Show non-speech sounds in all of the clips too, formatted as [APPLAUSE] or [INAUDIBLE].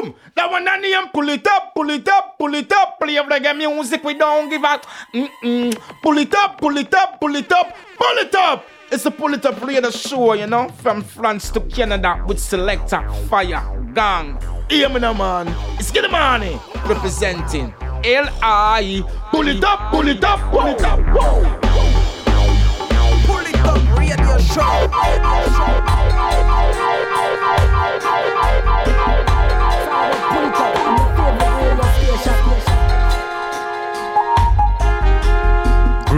boom. That one I name, pull it up, pull it up, pull it up. Play reggae music, we don't give up. Mm-mm. Pull it up, pull it up, pull it up, pull it up. It's a pull it up radio show, you know, from France to Canada with selector, fire, gang. Hear me now, man. It's Get Money representing L.I. Pull it up, pull it up, pull it up. Whoa. Pull it up, radio show. Show. shop.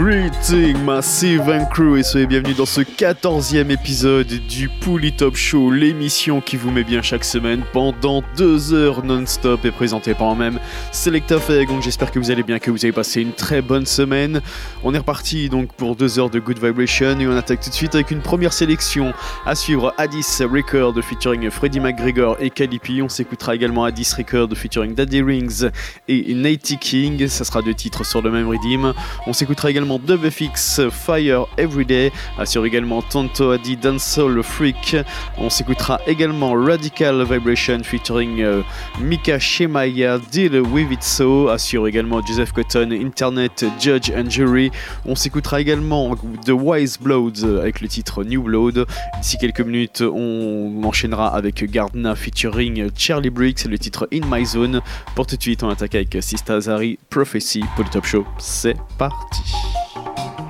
Greeting Massive and Crew et soyez bienvenue dans ce 14e épisode du Pouli Top Show, l'émission qui vous met bien chaque semaine pendant deux heures non-stop et présentée par moi-même Selecta Donc j'espère que vous allez bien, que vous avez passé une très bonne semaine. On est reparti donc pour deux heures de Good Vibration et on attaque tout de suite avec une première sélection à suivre Addis Record featuring Freddie McGregor et Calipi. On s'écoutera également Addis Record featuring Daddy Rings et Natty King. Ça sera deux titres sur le même rythme. On s'écoutera également également DubFX Fire Everyday, assure également Tonto Adi Dancehall Freak. On s'écoutera également Radical Vibration featuring euh, Mika Shemaya Deal With It So, assure également Joseph Cotton Internet Judge and Jury. On s'écoutera également The Wise Blood avec le titre New Blood. D'ici quelques minutes, on enchaînera avec Gardna featuring Charlie Briggs, le titre In My Zone. Pour tout de suite, on attaque avec Sista Zari Prophecy pour le Top Show. C'est parti. Pulita.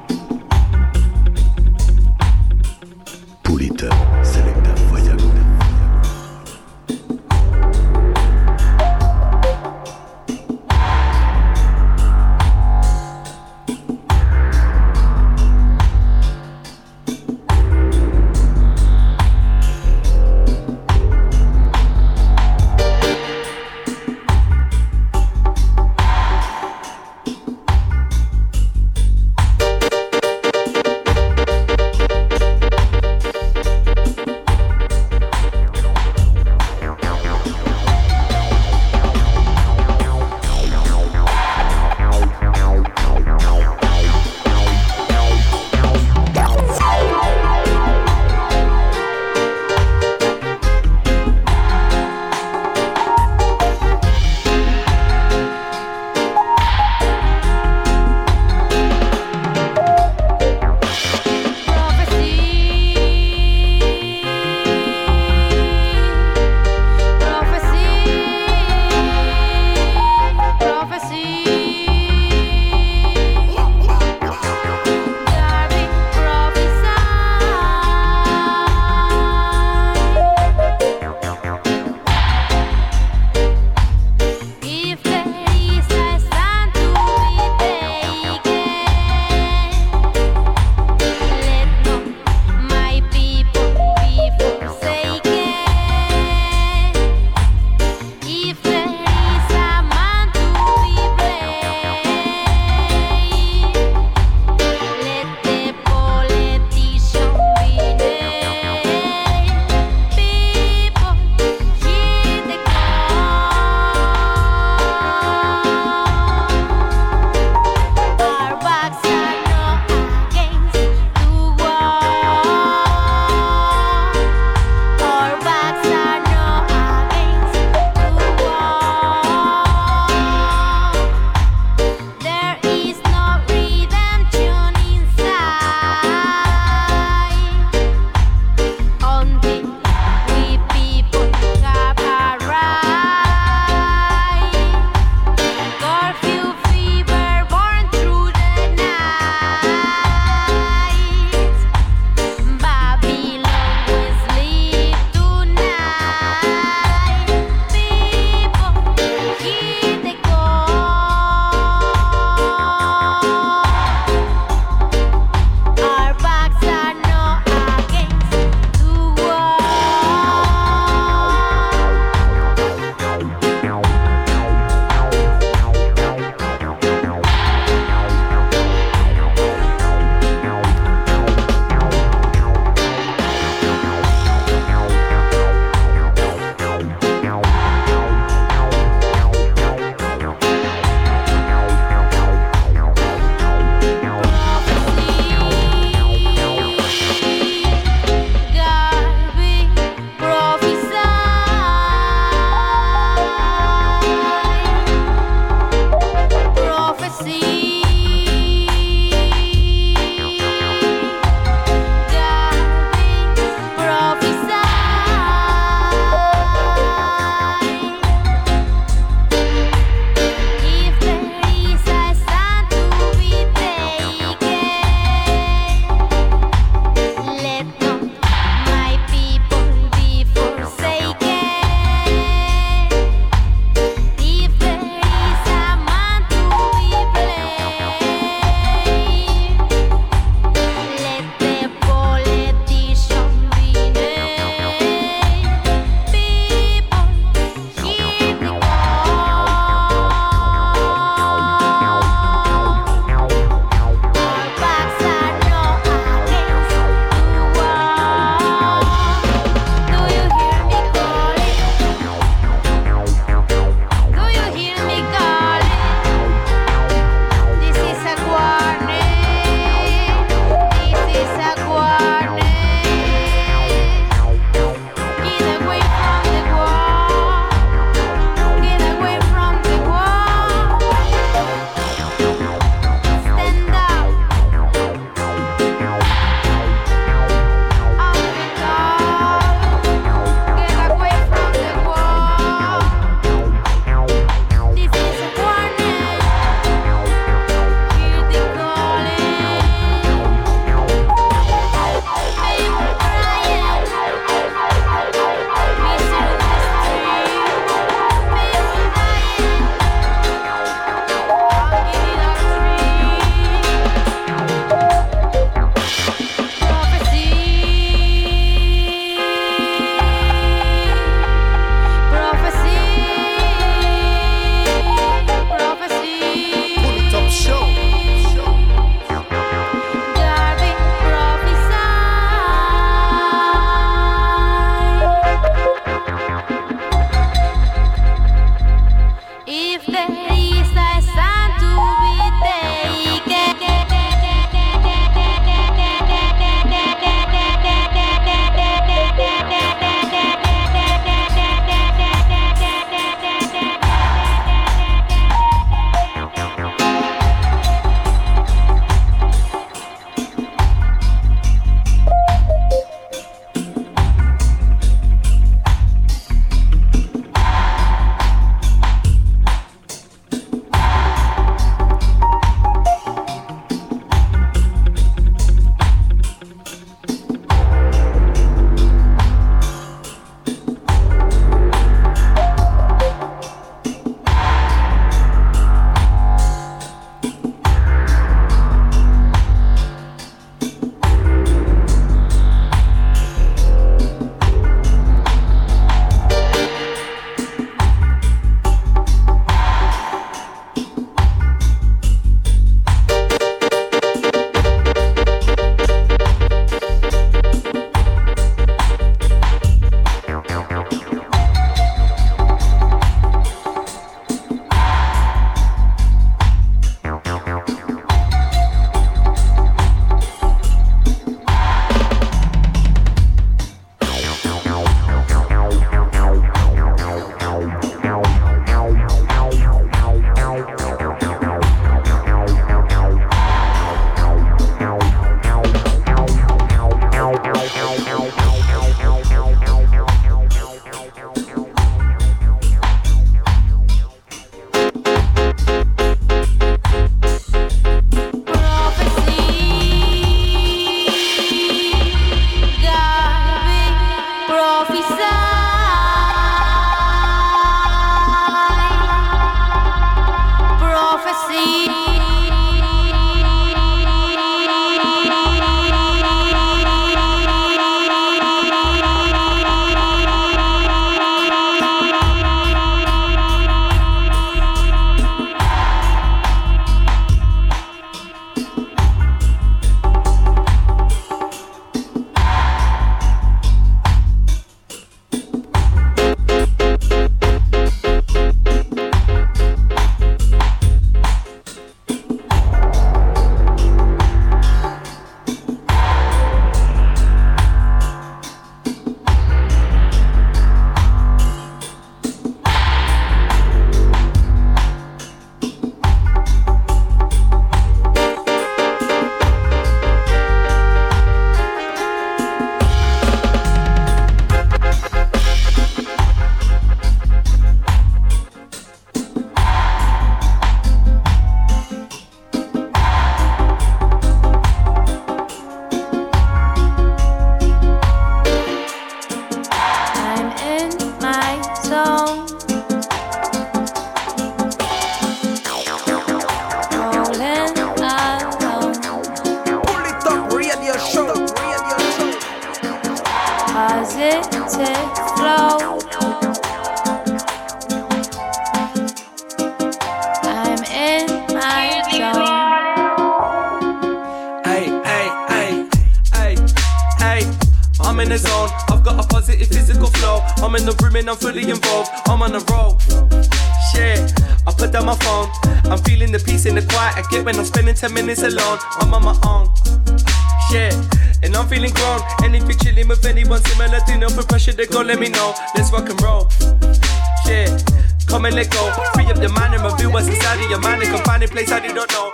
Know.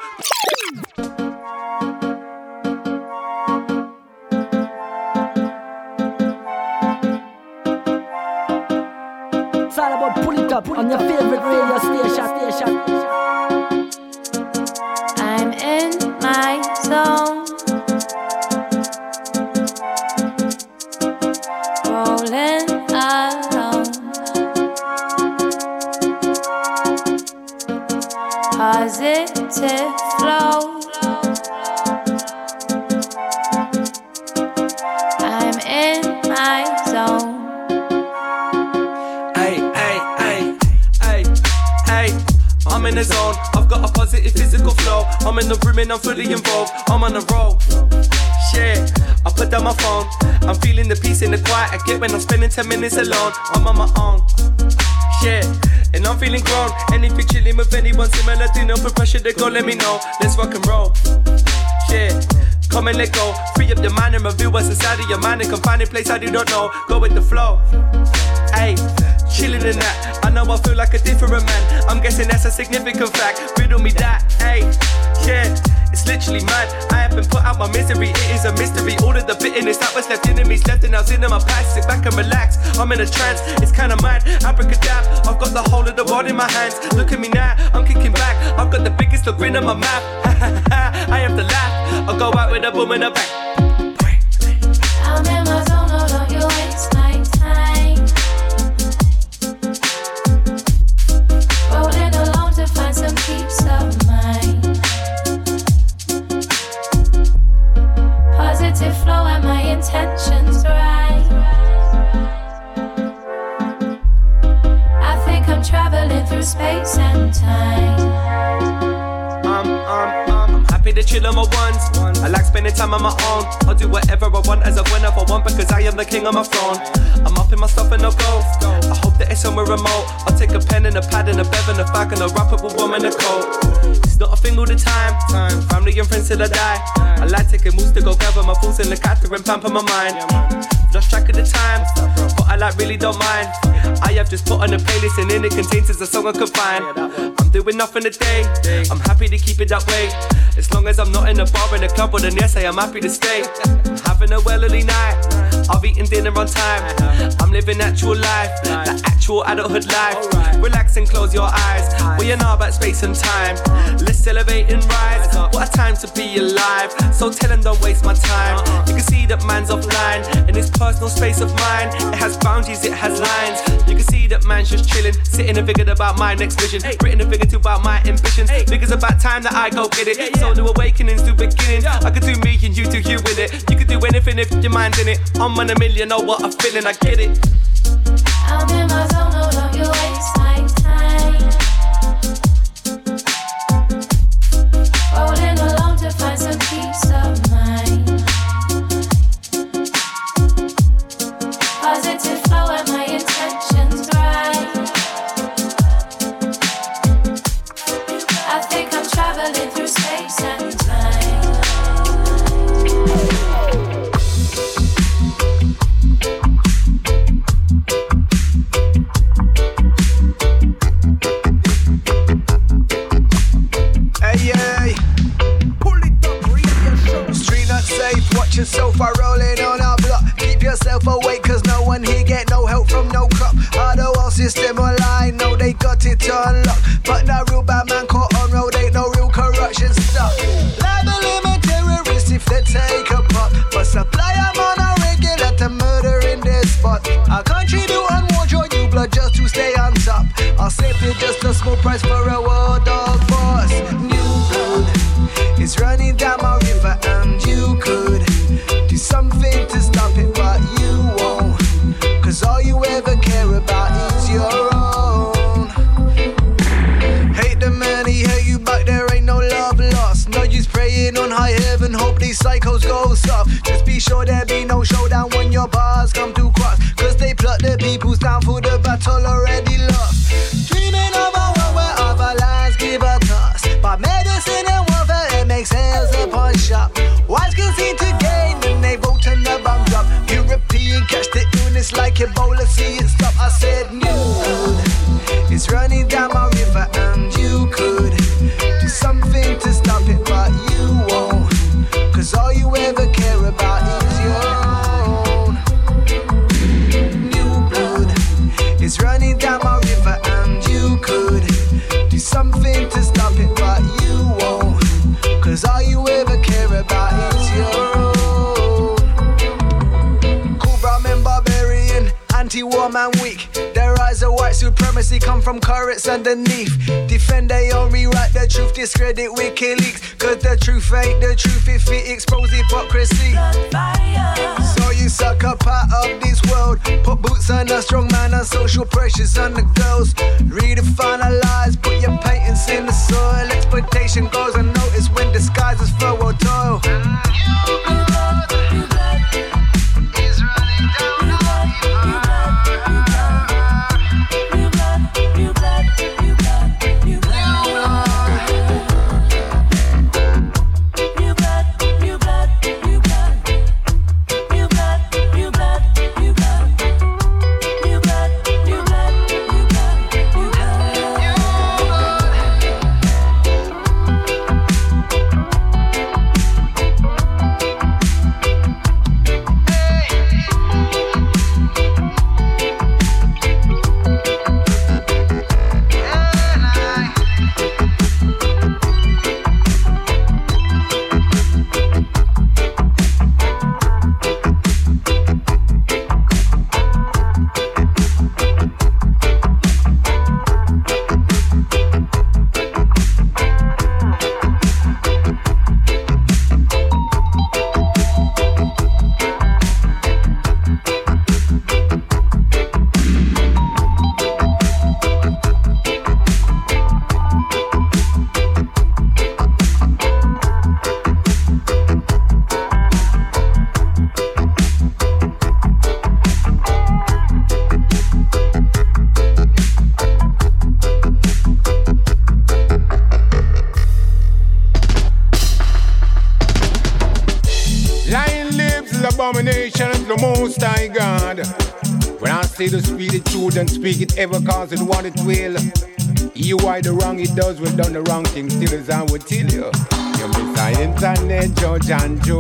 It's all about pull it up on your favorite fully involved. I'm on the roll. Shit. I put down my phone. I'm feeling the peace in the quiet I get when I'm spending 10 minutes alone. I'm on my own. Shit. And I'm feeling grown. And if you're chilling with anyone similar to no pressure, they go let me know. Let's rock and roll. Shit. Come and let go. Free up your mind and reveal what's inside of your mind and can find a place I do not know. Go with the flow. Hey, chillin' in that. I know I feel like a different man. I'm guessing that's a significant fact. Riddle me that. Hey, yeah, literally mad. I have been put out my misery. It is a mystery. All of the bitterness that was left in me, left and I was in my past. Sit back and relax. I'm in a trance. It's kinda mad. Abracadabra. I've got the whole of the world in my hands. Look at me now. I'm kicking back. I've got the biggest grin on my mouth. [LAUGHS] I have to laugh. I'll go out with a boom in the back. Chill on my ones. I like spending time on my own. I'll do whatever I want as I whenever I want because I am the king of my throne. I'm up in my stuff and I'll go. I it's somewhere remote. I'll take a pen and a pad and a bev and a bag and a wrap up a woman a coat. It's not a thing all the time. Family and friends till I die. I like taking moves to go gather my fools in the cater and pamper my mind. Lost track of the time, but I like really don't mind. I have just put on a playlist and in it contains is a song I can find. I'm doing nothing today. I'm happy to keep it that way. As long as I'm not in a bar in a club, well then yes, I am happy to stay. I'm [LAUGHS] having a well early night. I've eaten dinner on time. I'm living actual life, the actual adulthood life. Relax and close your eyes. We are now about space and time. Let's celebrate and rise. What a time to be alive. So tell him don't waste my time. You can see that man's offline in his personal space of mine. It has boundaries, it has lines. You can see that man's just chilling, sitting and figured about my next vision. Written and figured about my ambitions. Figures about time that I go get it. So new awakenings, new beginnings. I could do me and you do you with it. You could do anything if your mind's in it. I'm on a million, know what I'm feeling, I get it. I'm in my zone, no, you waste time. Yourself while rolling on our block. Keep yourself awake, cause no one here get no help from no cop. Other world system online, no, they got it to supremacy come from currents underneath. Defend they own rewrite the truth, discredit WikiLeaks. Cause the truth ain't the truth if it expose hypocrisy. So you suck up part of this world. Put boots on a strong man and social pressures on the girls. Redefine our lives, put your patents in the soil. Exploitation goes unnoticed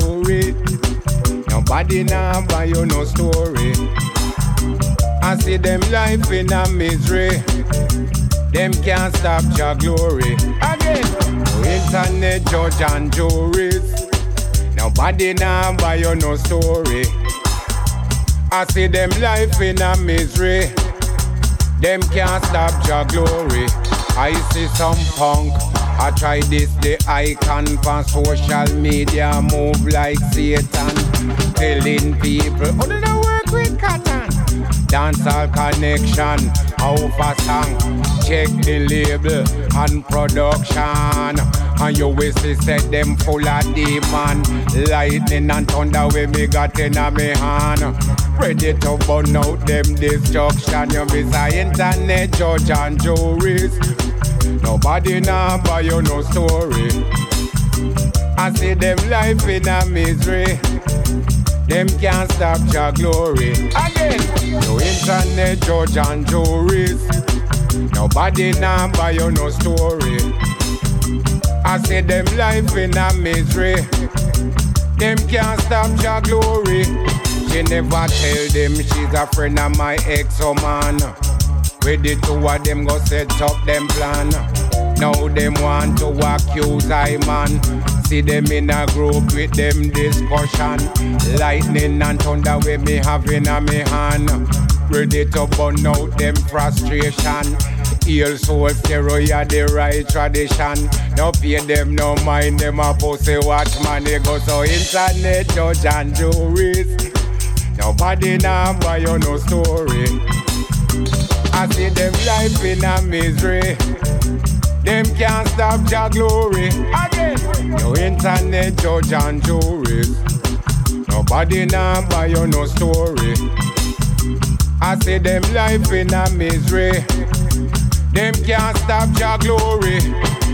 and. Nobody now buy you no story. I see them life in a misery. Them can't stop your glory. Again, no internet judge and juries. Nobody now buy you no story. I see them life in a misery. Them can't stop your glory. I see some punk. I try this the icon for social media move like Satan, telling people, oh, they don't work with cotton. Dancehall connection, over song. Check the label and production. And you will see said them full of demon Lightning and thunder when me got in a me hand Ready to burn out them destruction You miss a internet judge and juries Nobody now buy you no story I see them life in a misery Them can't stop your glory Again, no internet judge and juries Nobody now buy you no story I see them life in a misery. Them can't stop your glory. She never tell them she's a friend of my ex-man. With the two of them go set up them plan. Now them want to accuse I man. See them in a group with them discussion. Lightning and thunder with me having a me hand. Ready to burn out them frustration. Heal soul steroid the right tradition. No pay them, no mind them a pussy watch man. They go so internet judge and juries. Nobody now buy you no story. I see them life in a misery. Them can't stop your glory. Again, no internet judge and juries. Nobody now buy you no story. I say them life in a misery. Them can't stop your glory.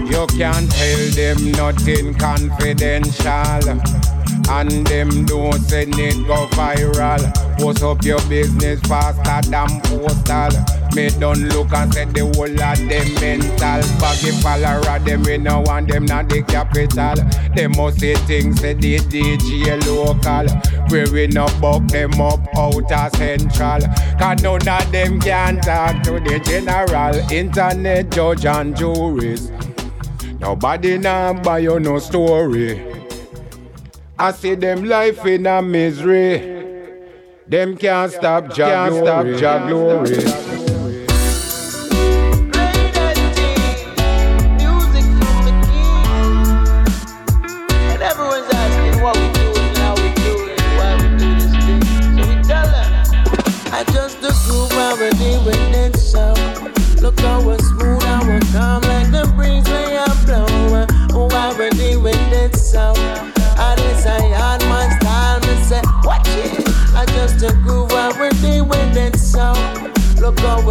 You can't tell them nothing confidential. And them don't send it go viral. Post up your business faster than postal. Me don't look and say the whole of them mental. Baggy follower, them we no want them not the capital. They must say things say the DJ local. Where we no buck them up out of central. Cause none of them can talk to the general. Internet judge and juries. Nobody now buy you no story. I see them life in a misery. Them can't stop Jah glory. Stop glory.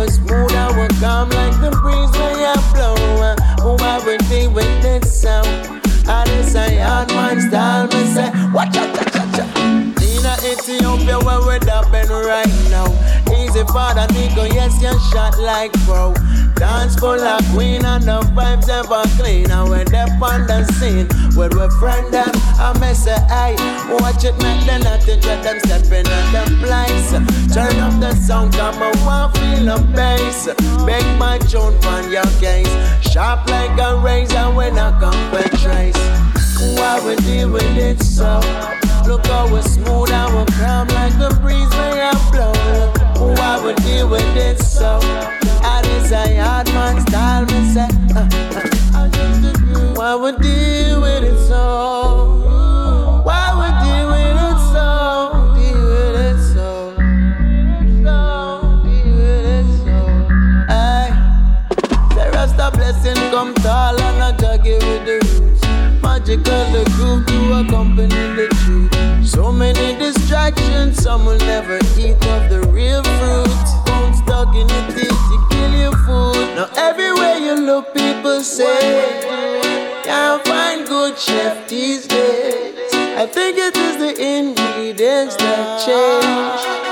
We're smooth and we're calm like the breeze we are blowing. Oh, already with it, so I a hard man style, me say, watch out, cha cha cha. Nina Ethiopia, where we're dubbing right now easy for the nigga, yes, you shot like bro. Dance full of queen and the vibes ever clean. And when they on the scene, with we friend them, I may say, hey, watch it, make them not to dread them stepping on the place. Turn up the sound, come on, bass. Make my tune from your case. Sharp like a razor when I come with trace. Why we deal with it so? Look how we smooth and we calm like the breeze when I blow. Why we deal with it so? I desire hard man style, me say. Uh, uh, say, can't find good chef these days. I think it is the ingredients that change.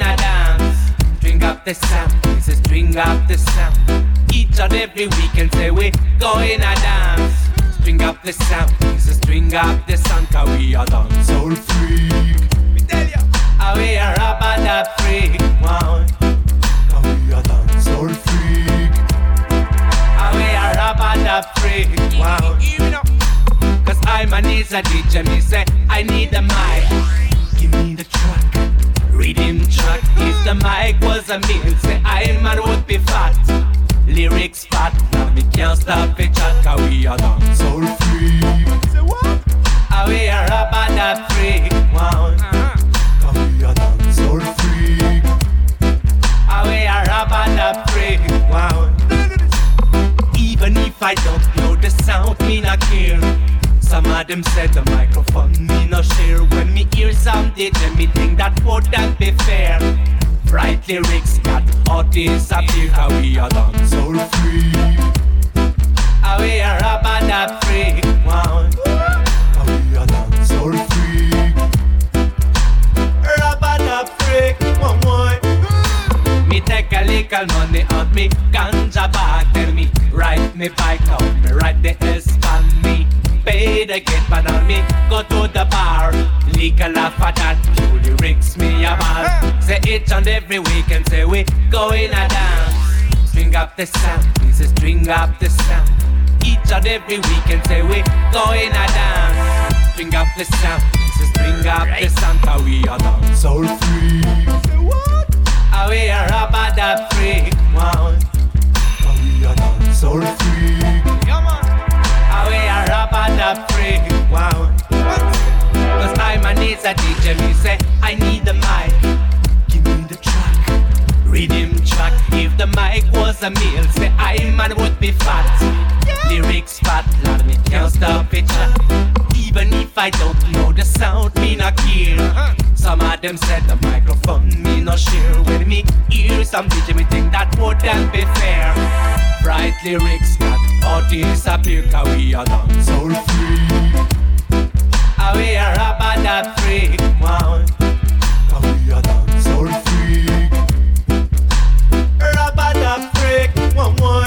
a dance. Drink up this sound this is drink up this sound. It on every weekend say we going a dance. Drink up the sound this is drink up the sound we are on soul free with Delia away ah, are up at free one come you are on soul free we are up at free one you cuz i my knees i DJ, me say, I need a mic. Me the track, rhythm track. if the mic was a meal, say I man would be fat. Lyrics fat, now me can't stop it chat, cause we are done soul free. Say what? Ah, we are a freak, wow. Cause we are done soul free. We are a bad freak, wow. Even if I don't know the sound, me not care. Some of them said the microphone me no share. When me hear some DJ, me think that wouldn't be fair. Right lyrics got all disappear, cause we are done soul free. Ah, we are a bad freak, wow. Cause we are done soul free. Freak, one one. Me take a little money out me ganja bag Then me ride me bike out Me ride the me Go to the bar. Legal off of that. Few lyrics me a ball Say each and every weekend Say we go in a dance. String up the sound Please string up the sound. Each and every weekend Say we go in a dance. String up the sound Please string up the sound. Cause we are done soul free. Say what? Ah, we are a bad freak, wow. Ah, we are done soul free. Come on. Are a bad wow. Cause I'm a needs a DJ, me say I need the mic. Give me the track, rhythm track. If the mic was a meal, say I man would be fat. Lyrics fat, lad me can't stop it. Even if I don't know the sound, me not care. Some of them said the microphone me no share. When me hear some DJ, me think that wouldn't be fair. Bright lyrics got all disappear, cause we are soul free. Ah, we are a bad freak. Cause we are free. Bad freak, one one.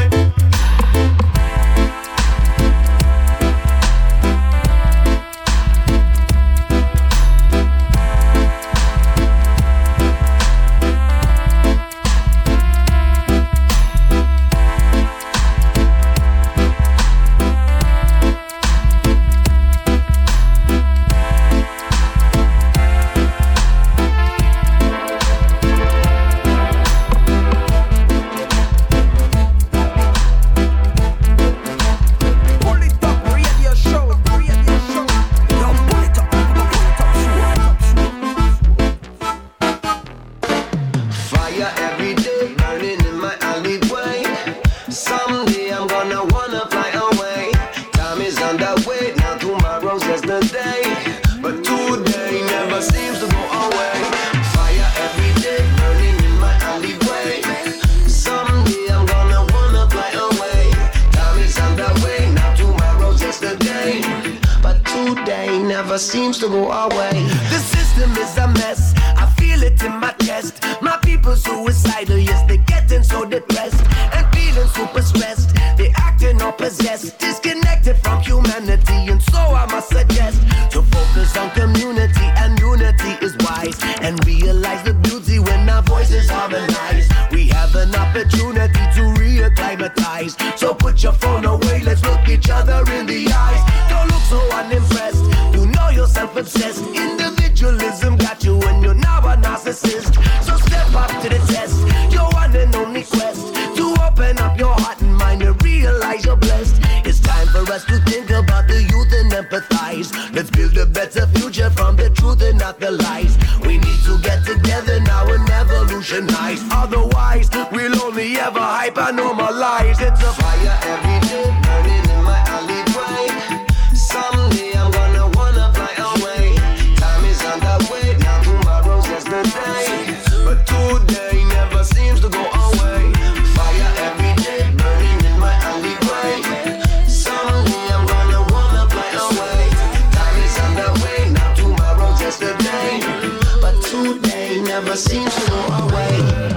Seems to go away.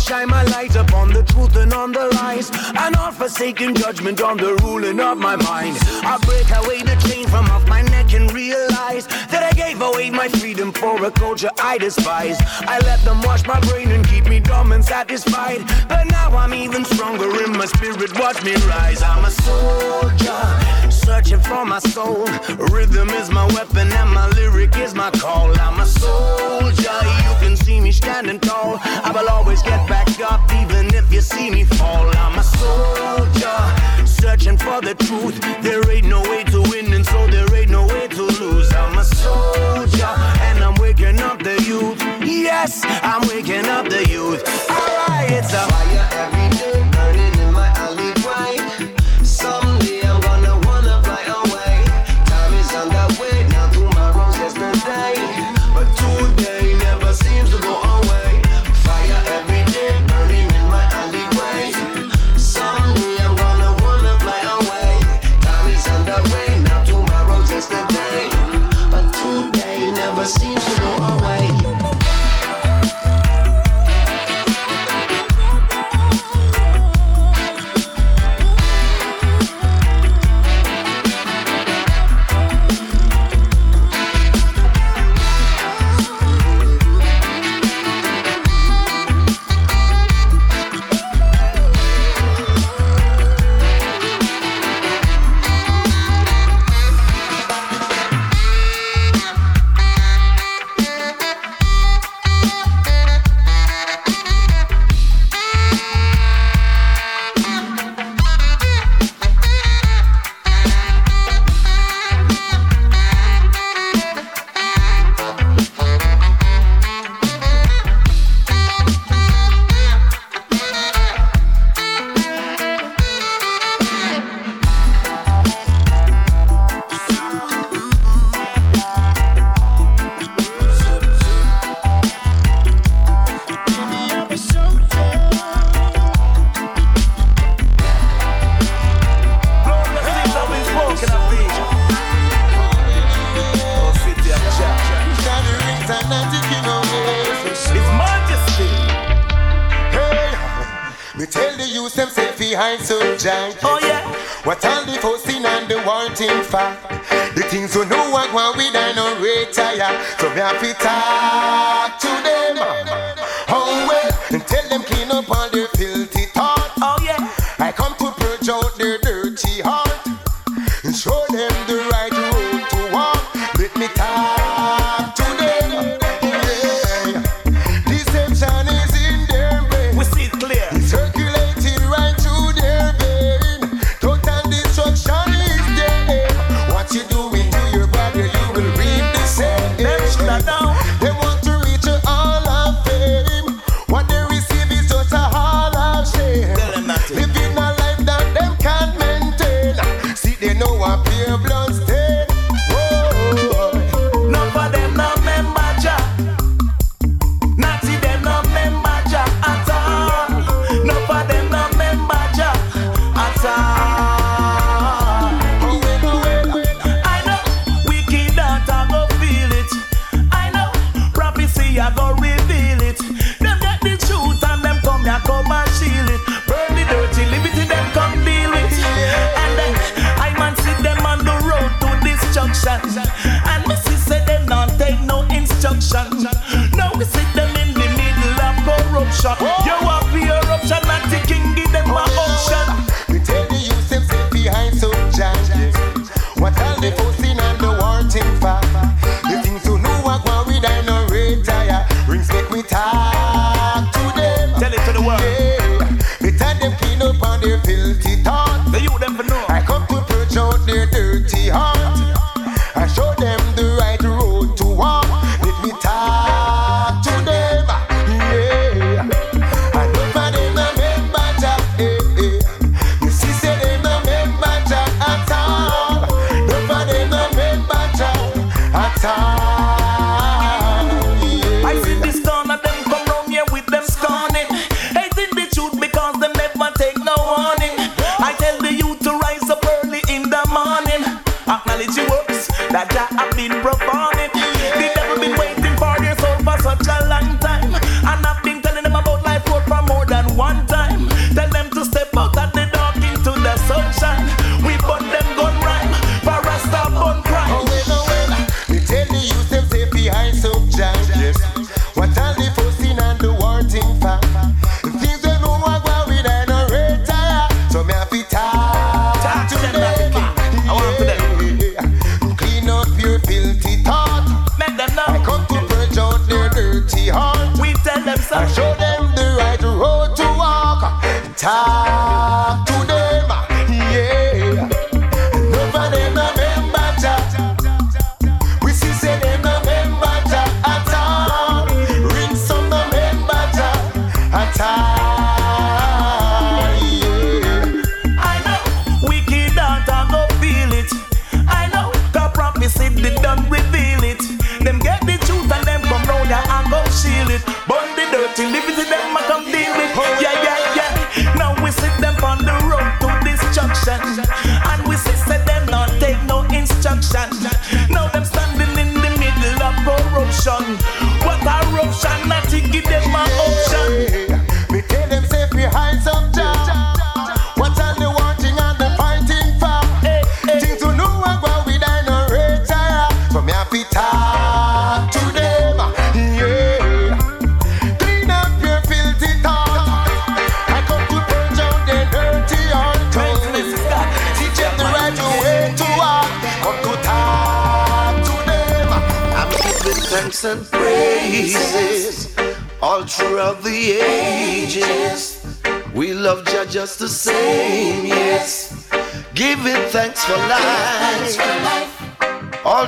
shine my light upon the truth and on the lies, and all forsaken judgment on the ruling of freedom for a culture I despise. I let them wash my brain and keep me dumb and satisfied. But now I'm even stronger in my spirit, watch me rise. I'm a soldier, searching for my soul. Rhythm is my weapon and my lyric is my call. I'm a soldier, you can see me standing tall. I will always get back up, even if you see me fall. I'm a soldier, searching for the truth. There ain't no way to win, and so there ain't no way to yes, I'm waking up the youth.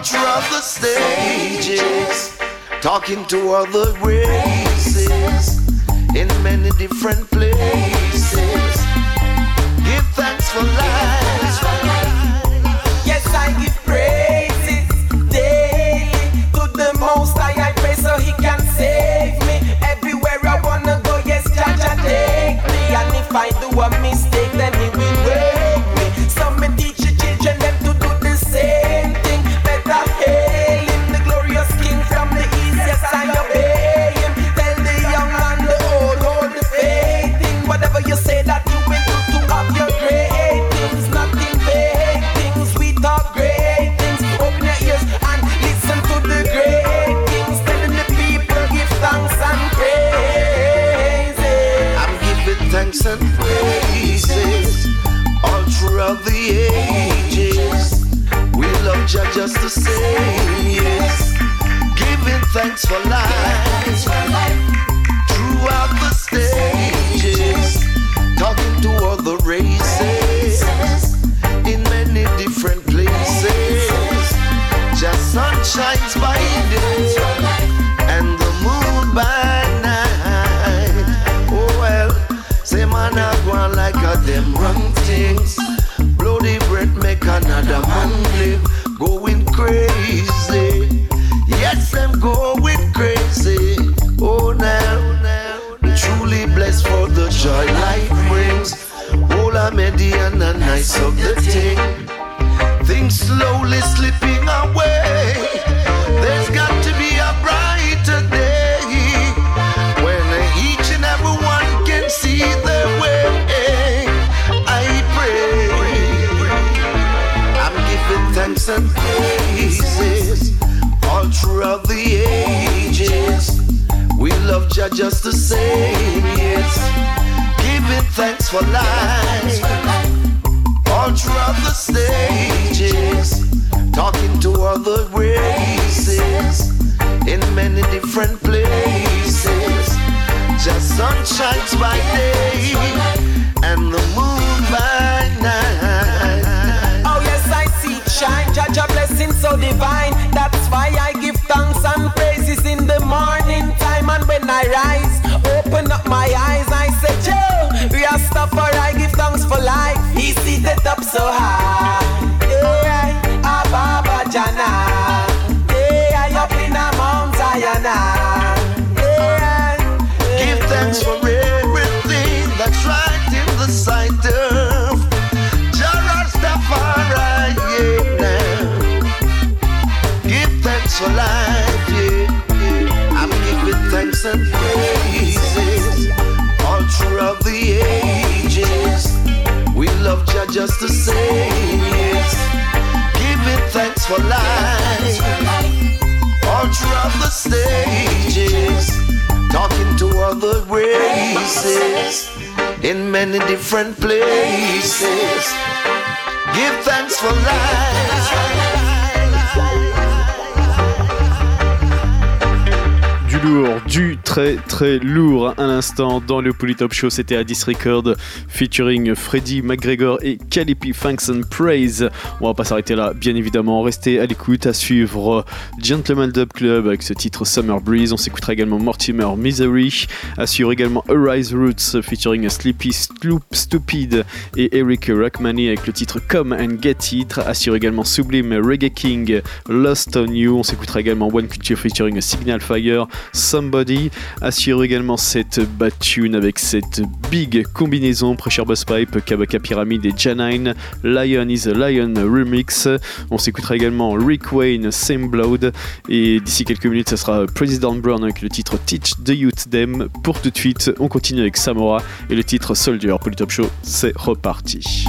Throughout the stages. Talking to other races in many different places. Give thanks for life. Just yes. Giving thanks for life just the same, yes. Giving thanks for life all throughout the stages, talking to other races in many different places. Just sun shines by day and the moon by night. Oh yes, I see shine. Jah Jah blessing so divine. That's why I when I rise. Open up my eyes, I say, Joe, Rastafari, give thanks for life. He seated up so high. Yeah, up in Give thanks for everything that's right in the sight of. Give thanks for life, all throughout the ages. We love Jah just the same. Giving thanks for life the stages, talking to other races in many different places. Give thanks for life. Lourd, du très très lourd à l'instant dans le Polytop Show. C'était Addis Record featuring Freddy McGregor et Calipi Thanks and Praise. On va pas s'arrêter là, bien évidemment. Restez à l'écoute, à suivre Gentleman Dub Club avec ce titre Summer Breeze. On s'écoutera également Mortimer Misery. À suivre également Arise Roots featuring Sleepy Sloop Stupid et Eric Rachmani avec le titre Come and Get It. À suivre également Sublime Reggae King Lost on You. On s'écoutera également One Culture featuring Signal Fire. Somebody. Assure également cette bad tune avec cette big combinaison Pressure Bus Pipe, Kabaka Pyramid et Janine, Lion is a Lion remix. On s'écoutera également Rick Wayne, Same Blood. Et d'ici quelques minutes, ça sera President Brown avec le titre Teach the Youth Them. Pour tout de suite, on continue avec Samora et le titre Soldier. Pour le Top Show, c'est reparti.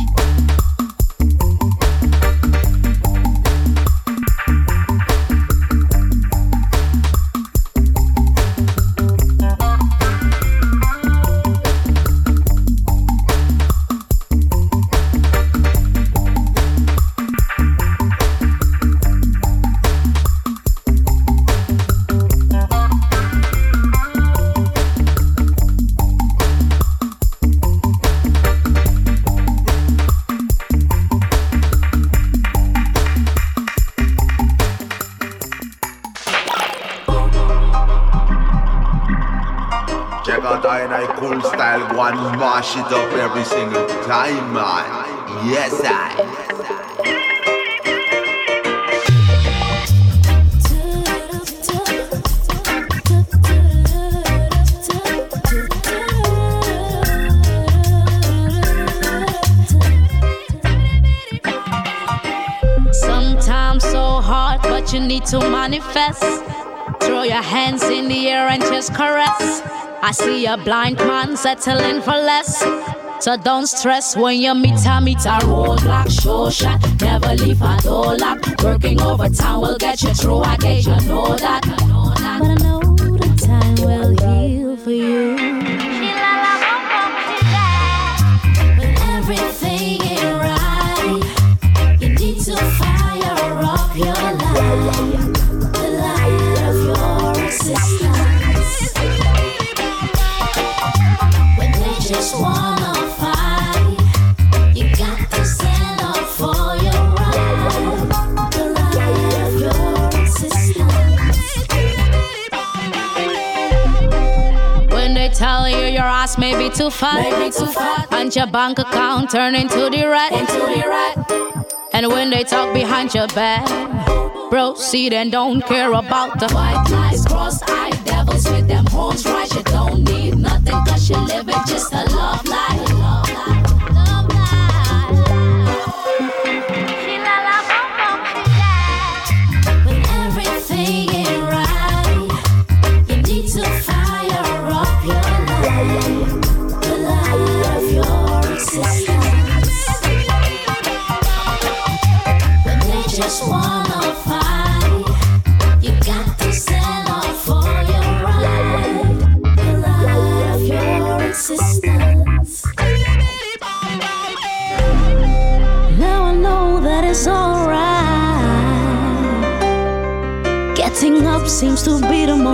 Mash it up every single time, man. Yes, I. Sometimes so hard, but you need to manifest. Throw your hands in the air and just caress. I see a blind man settling for less. So don't stress when you meet a meet a roadblock. Show shot, never leave a door lock. Working overtime will get you through. I guess you know that. But I know your ass may be too fat, May be too fat. and your bank account turn into the red, Into the and when they talk behind your back, proceed and don't care about the White lies, cross-eyed devils with them horns right. You don't need nothing cause you live it just a love life.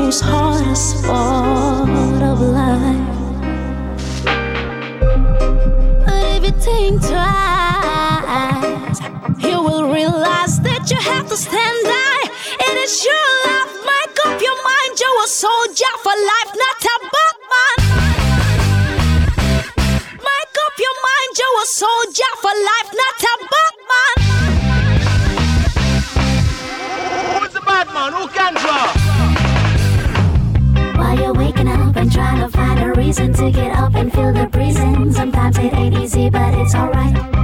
The most hardest part of life. But if you think twice, you will realize that you have to stand high. It is your life. Make up your mind. You're a soldier for life, not a Batman. Make up your mind. You're a soldier for life, not a Batman. Who's the bad man? Who can draw? You're waking up and trying to find a reason to get up and feel the breezing. Sometimes it ain't easy, but it's alright.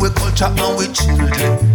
we culture and we children.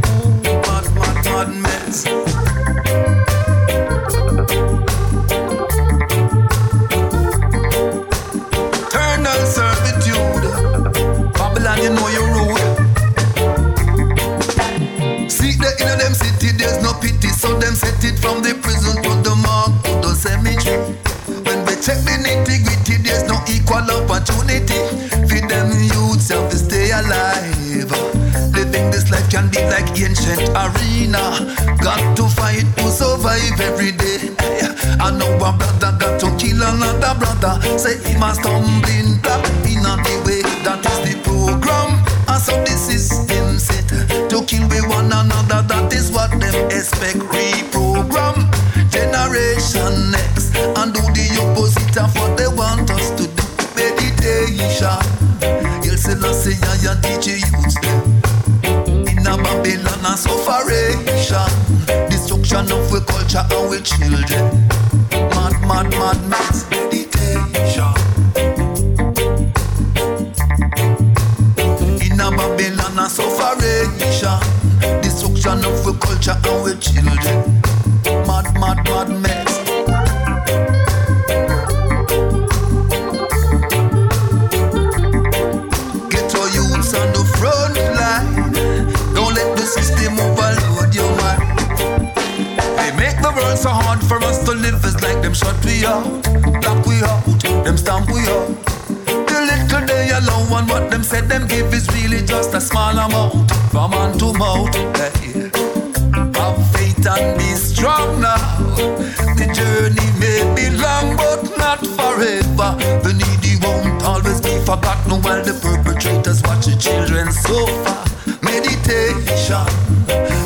The journey may be long, but not forever. The needy won't always be forgotten while the perpetrators watch the children suffer. Meditation,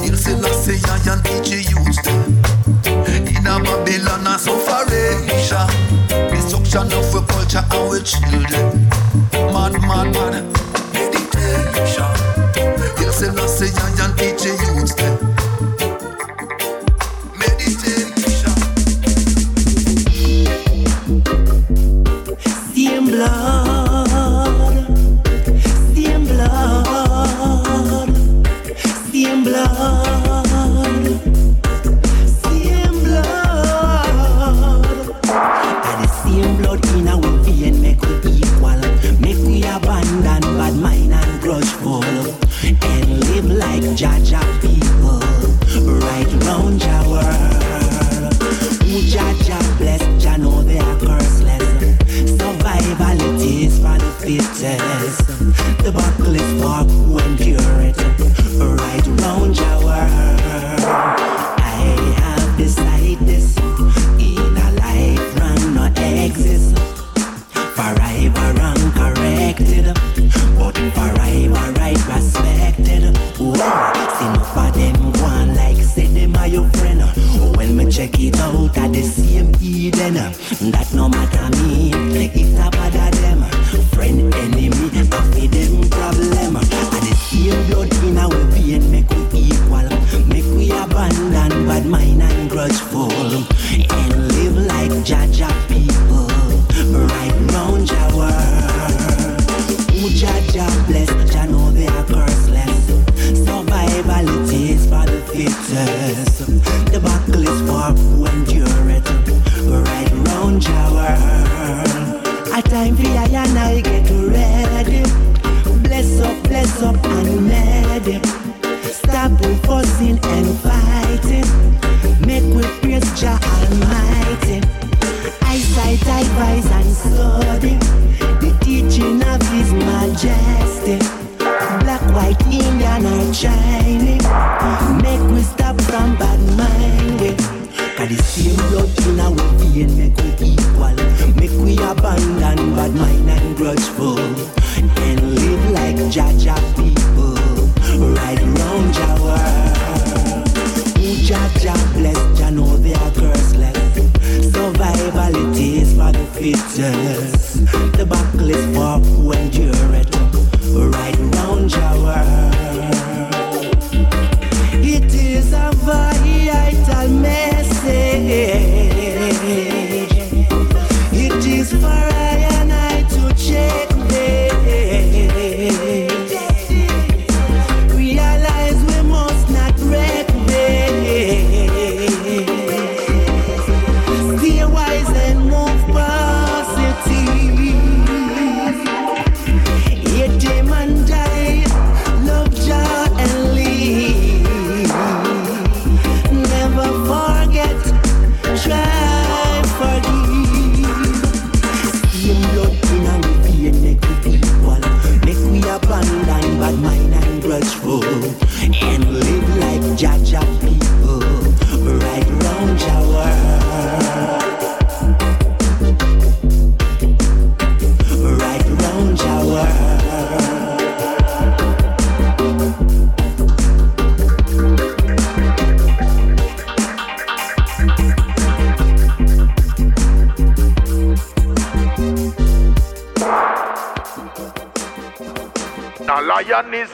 you'll see Lassie and teach you In a Babylon, a sufferation, destruction of our culture, and our children. Mad, mad, mad. Meditation, you'll see Lassie and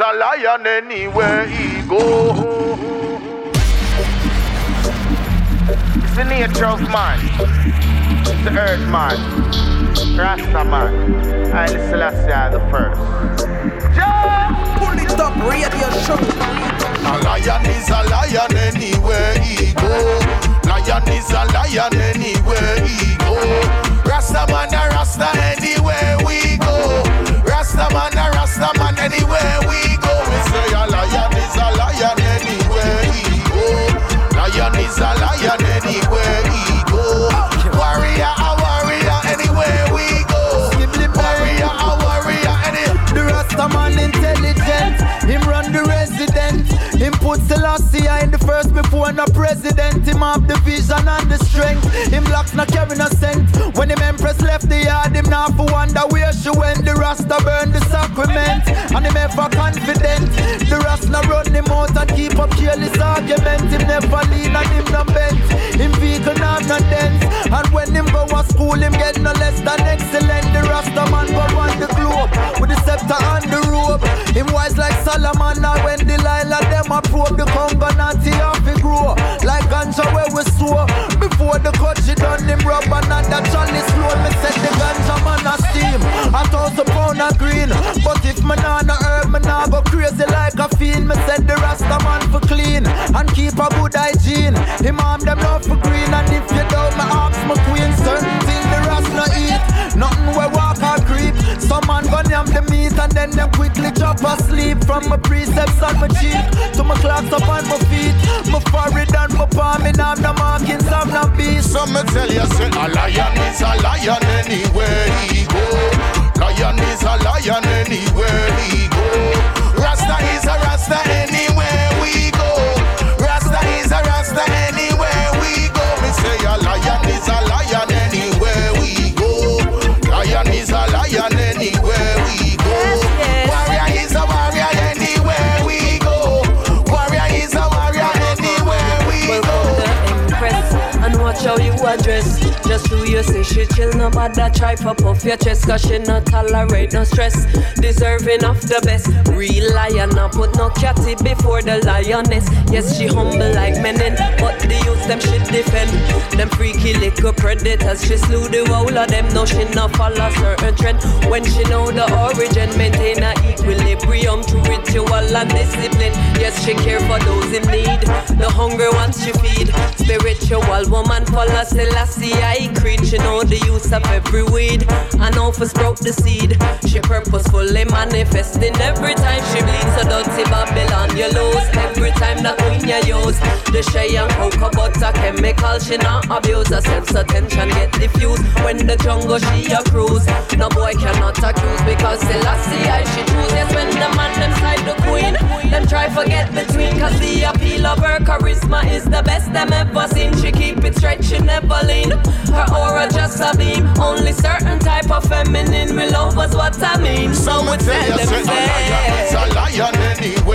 a lion anywhere he go. It's the nature of man. The earth man. Rasta man. I Selassie the first. Pull it up, radio show. A lion is a lion anywhere he go. Lion is a lion anywhere he go. Rasta man a Rasta anywhere we go. Rasta man a Rasta man anywhere we go. We say a lion is a lion anywhere he go. Lion is a lion anywhere he go. Warrior a warrior anywhere we go. Warrior a warrior anywhere. The Rasta man intelligent, him run the resident. Him put Selassie in the first before no president. Him have the vision and the strength. Him not carry no scent. When the empress left the yard, him now for wonder where she went. The Rasta burn the sacrament, and him ever confident. The Rasta run him out and keep up careless argument. Him never lean and him no bent. Him vehicle have no dent. And when him go to school, him get no less than excellent. The Rasta man go on the globe with the scepter and the robe. Him wise like Solomon, now when Delilah them a probe the Congo nanti off he grow. Like ganja where we sow. Before the cut she done him rub and that chalice flow. Me set the ganja man a steam. A thousand pound a green. But if me nah no herb, me nah go crazy like a fiend. Me set the Rasta man for clean and keep a good hygiene. Him arm them love for green and if you don't, me ask my queen. Certain thing the Rasta eat. Nothing creep. Some man gun yam the meat and then them quickly drop asleep. From my precepts on my cheek to my clocks up on my feet. My forehead and my palm in have no markings, have no beast. So me tell you, say a lion is a lion anywhere he go. Lion is a lion anywhere he go. Rasta is a Rasta anywhere address. Just who you say she chill, no bother try for puff your chest, cause she not tolerate no stress. Deserving of the best, real lion, no put no catty before the lioness. Yes, she humble like menin, but the youth them she defend. Them freaky little predators, she slew the whole of them. No, she not follow certain trend. When she know the origin, maintain a equilibrium through ritual and discipline. Yes, she care for those in need. The hungry ones she feed. Spiritual woman, follow Selassie, I creed. She know the use of every weed. I know for sprout the seed. She purposefully manifesting every time she bleeds. So dirty Babylon, you lose. Every time that queen you use. The shea and cocoa butter chemical, she not abuse. Her sense attention get diffused. When the jungle she a cruise. No boy cannot accuse because Selassie, I she choose. Yes, when the man them side the queen. Them try forget between cause the appeal of her charisma is the best them ever seen. She keep it straight, she never lean. Her aura just a beam. Only certain type of feminine will love us what I mean. So we tell them say, a lion anywhere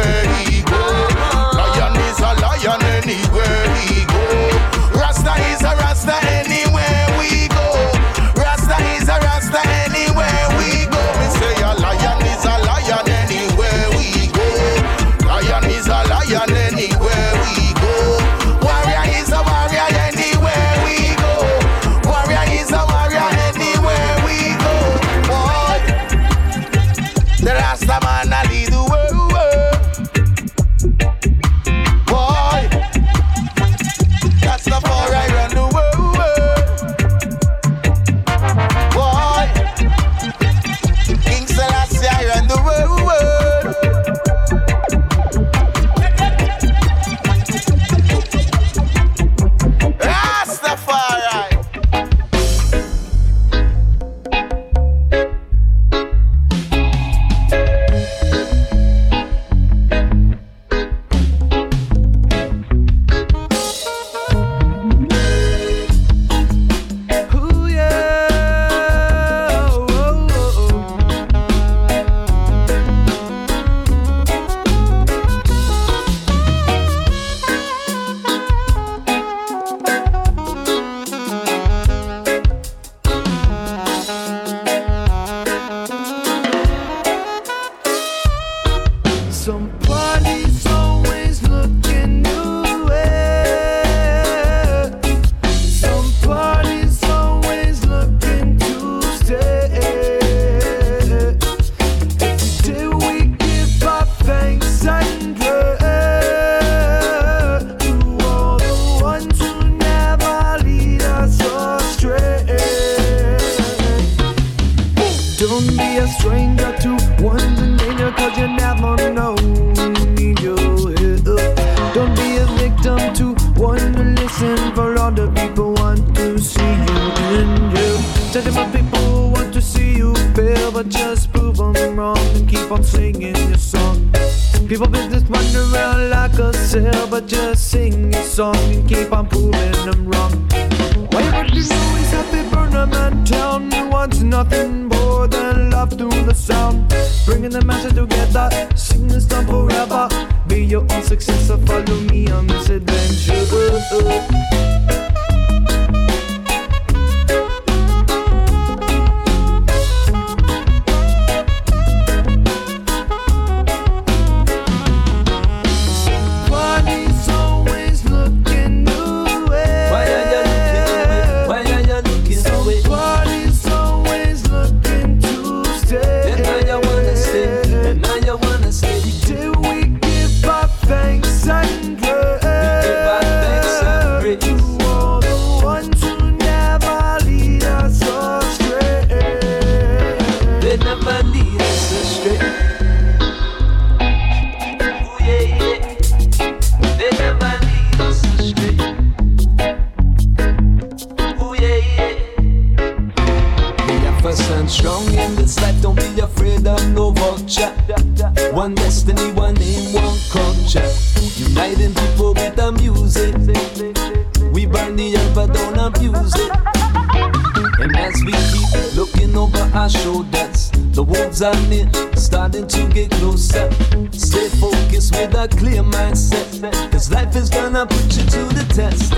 I show that The wolves are near, starting to get closer. Stay focused with a clear mindset. Cause life is gonna put you to the test.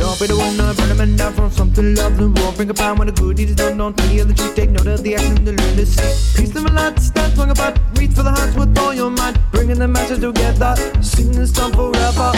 Don't be the one to burn them down from something lovely. Won't bring about when the good done. Don't tell the other truth. Take note of the action to learn. Peace, live a lot, start talking about. Reach for the hearts with all your might. Bringing the message together. Sing this song forever.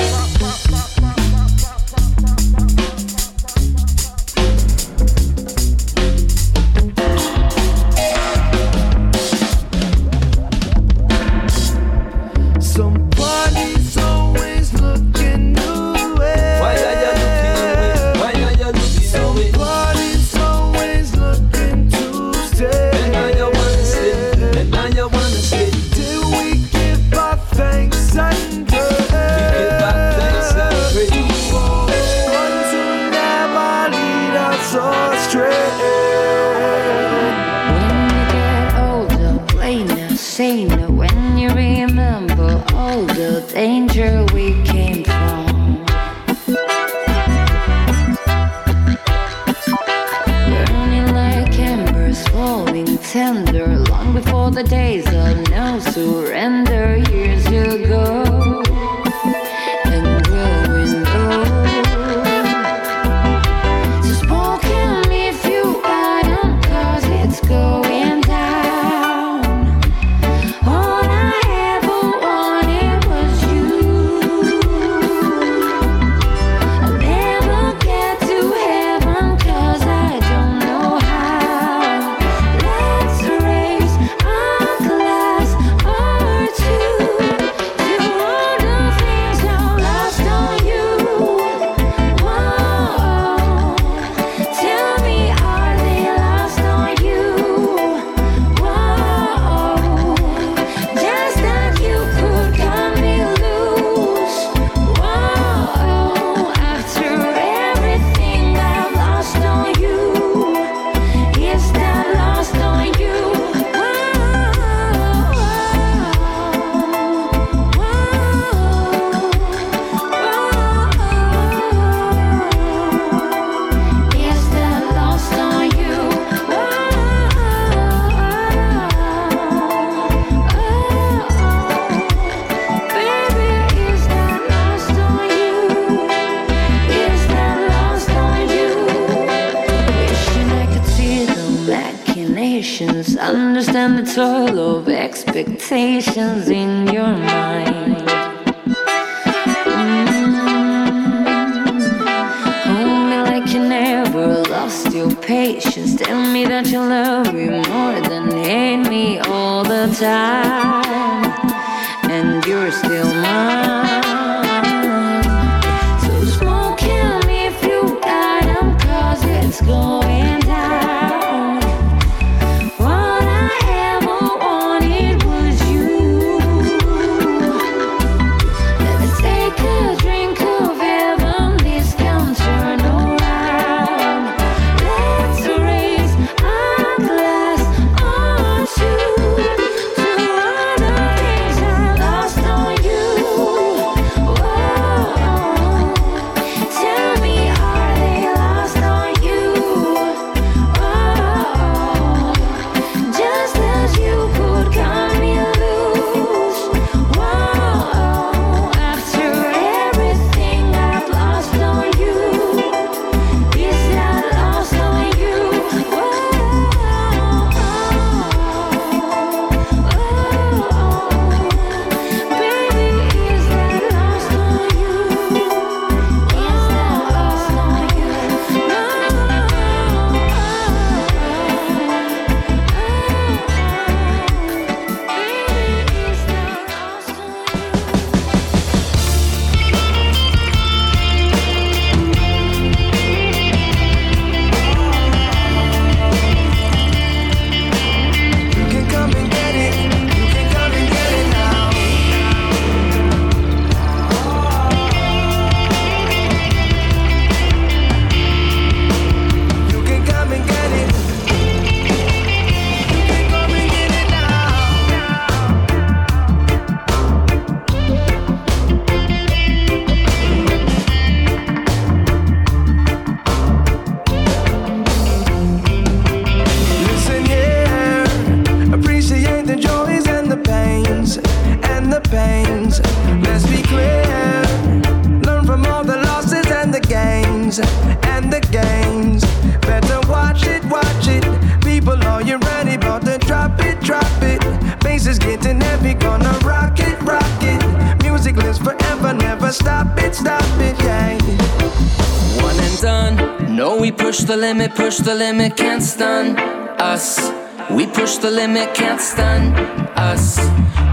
push the limit, can't stun us. We push the limit, can't stun us.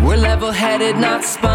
We're level headed, not spun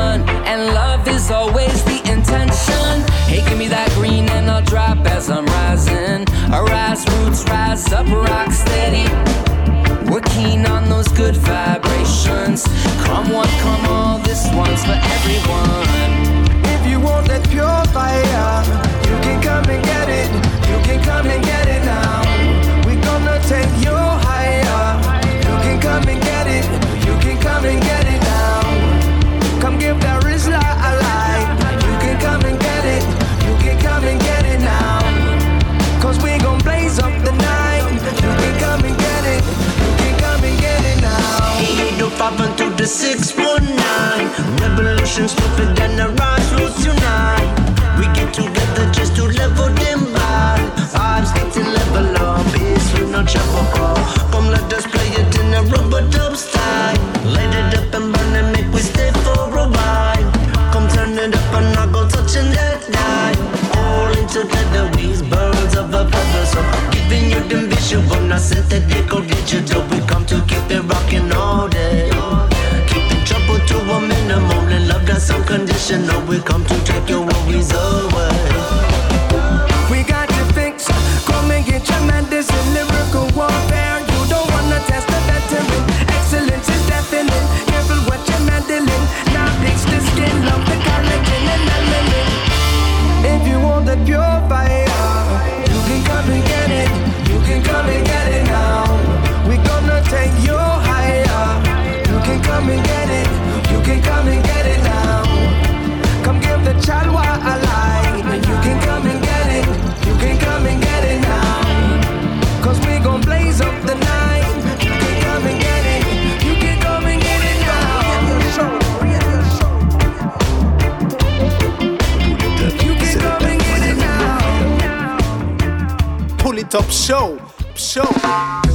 up show, show.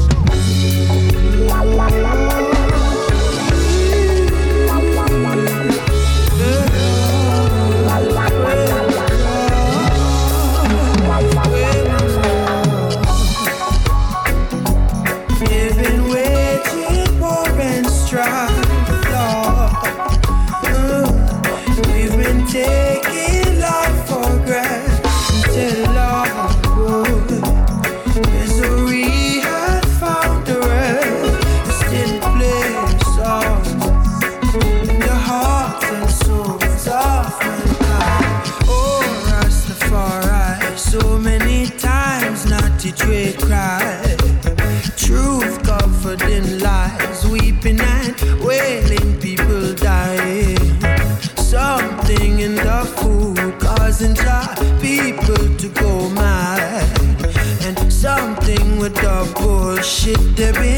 shit they been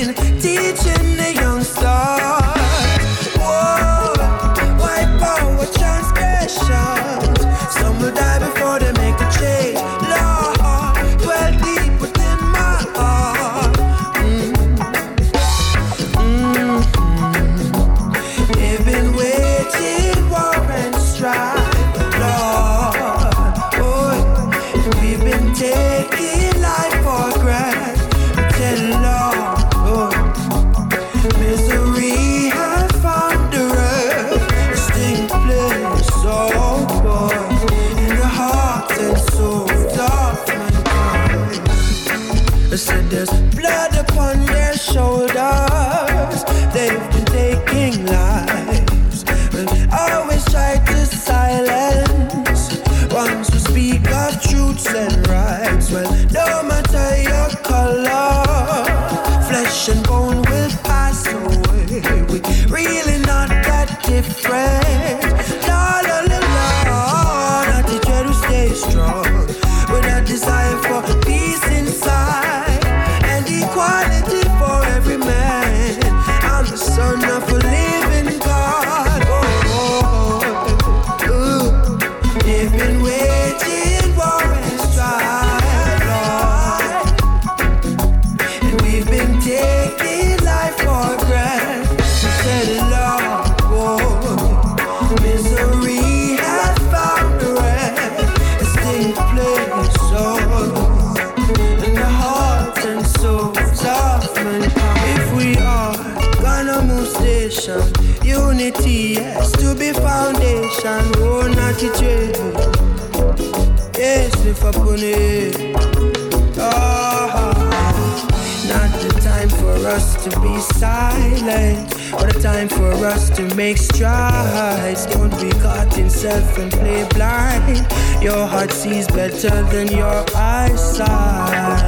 us to make strides. Don't be caught in self and play blind. Your heart sees better than your eyesight.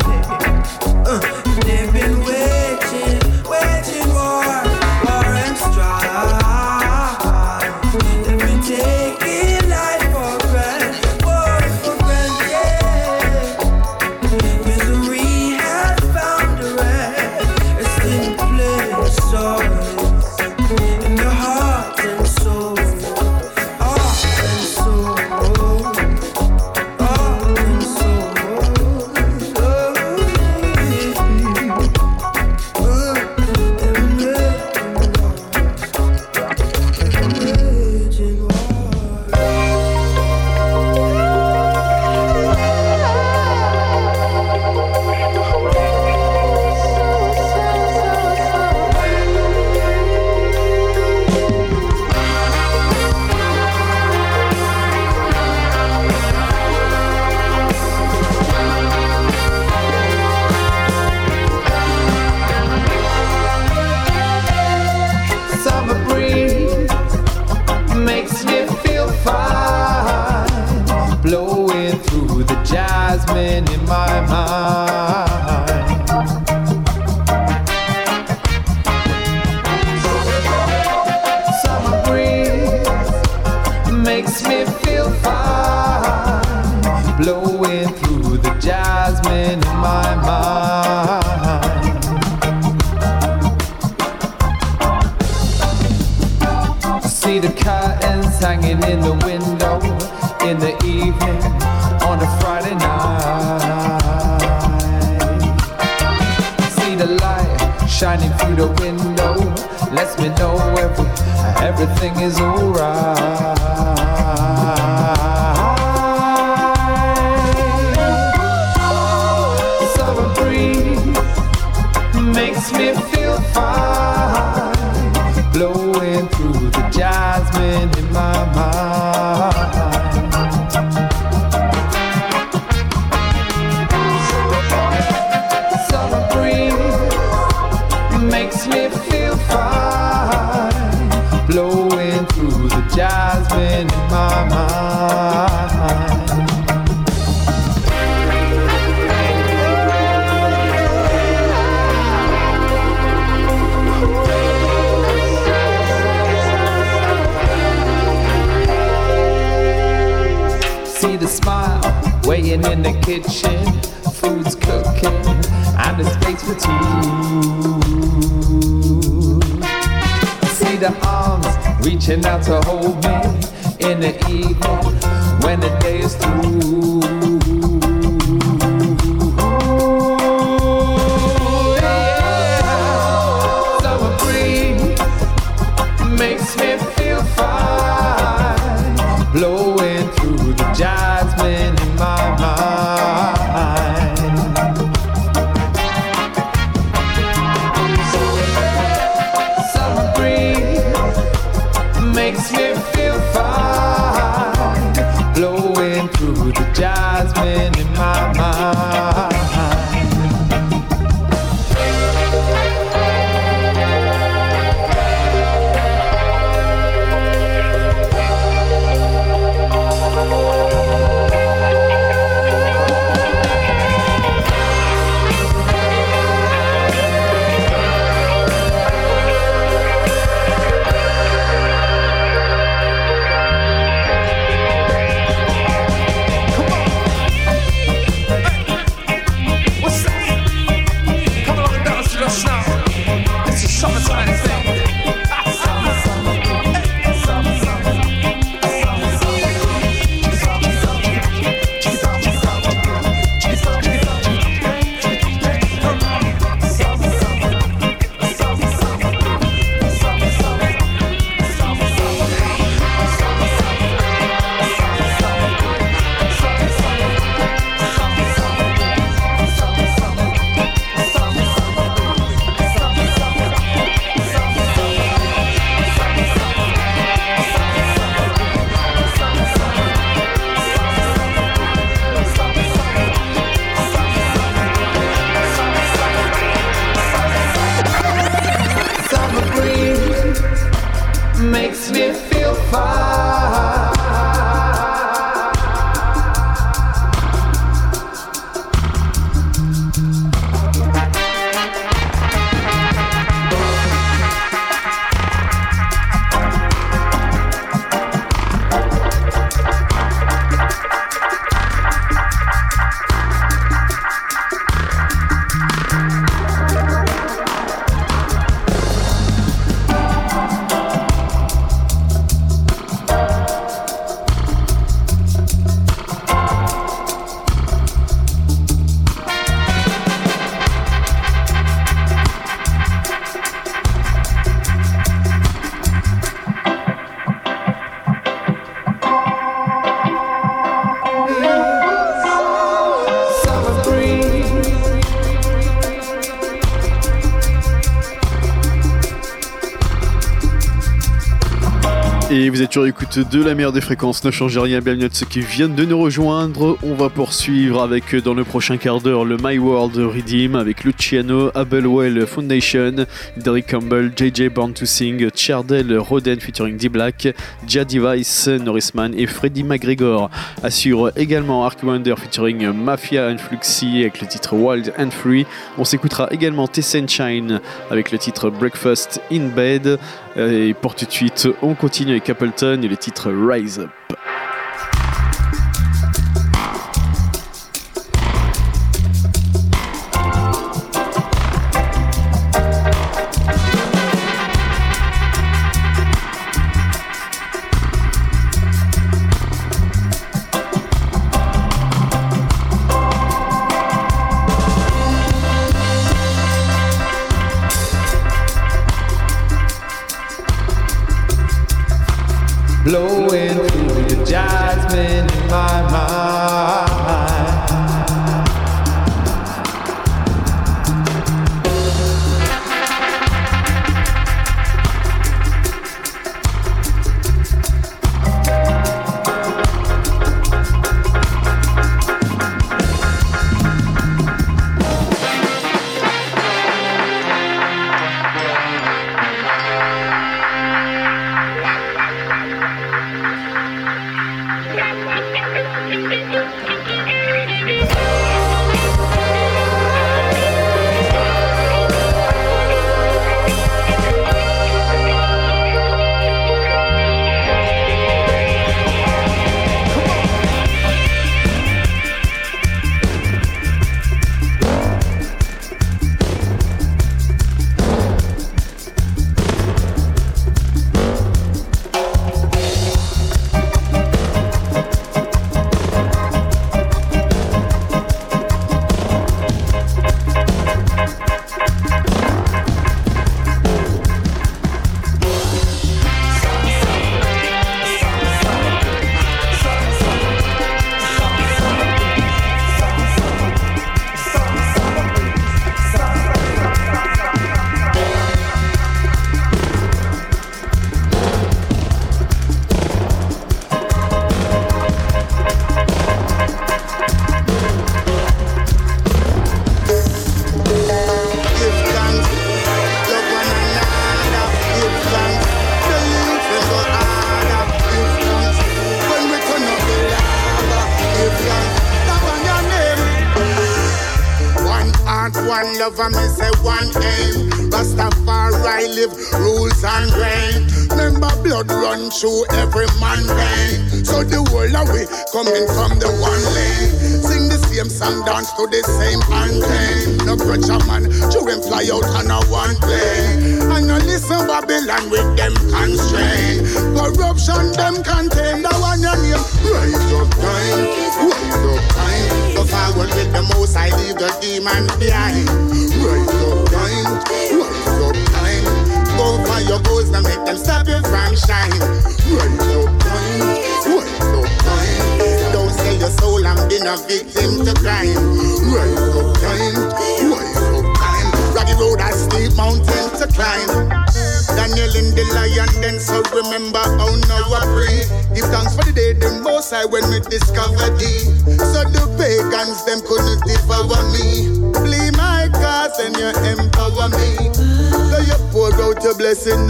Vous êtes toujours l'écoute de la meilleure des fréquences, ne changez rien, bienvenue à ceux qui viennent de nous rejoindre. On va poursuivre avec, euh, dans le prochain quart d'heure, le My World Redeem avec Luciano, Abelwell Foundation, Derek Campbell, JJ Born to Sing, Chardel Roden featuring D-Black, Jadi Weiss, Norrisman et Freddy McGregor. Assure également Ark Wonder featuring Mafia and Fluxy avec le titre Wild and Free. On s'écoutera également T-Sunshine avec le titre Breakfast in Bed. Et pour tout de suite, on continue avec Appleton et le titre Rise Up.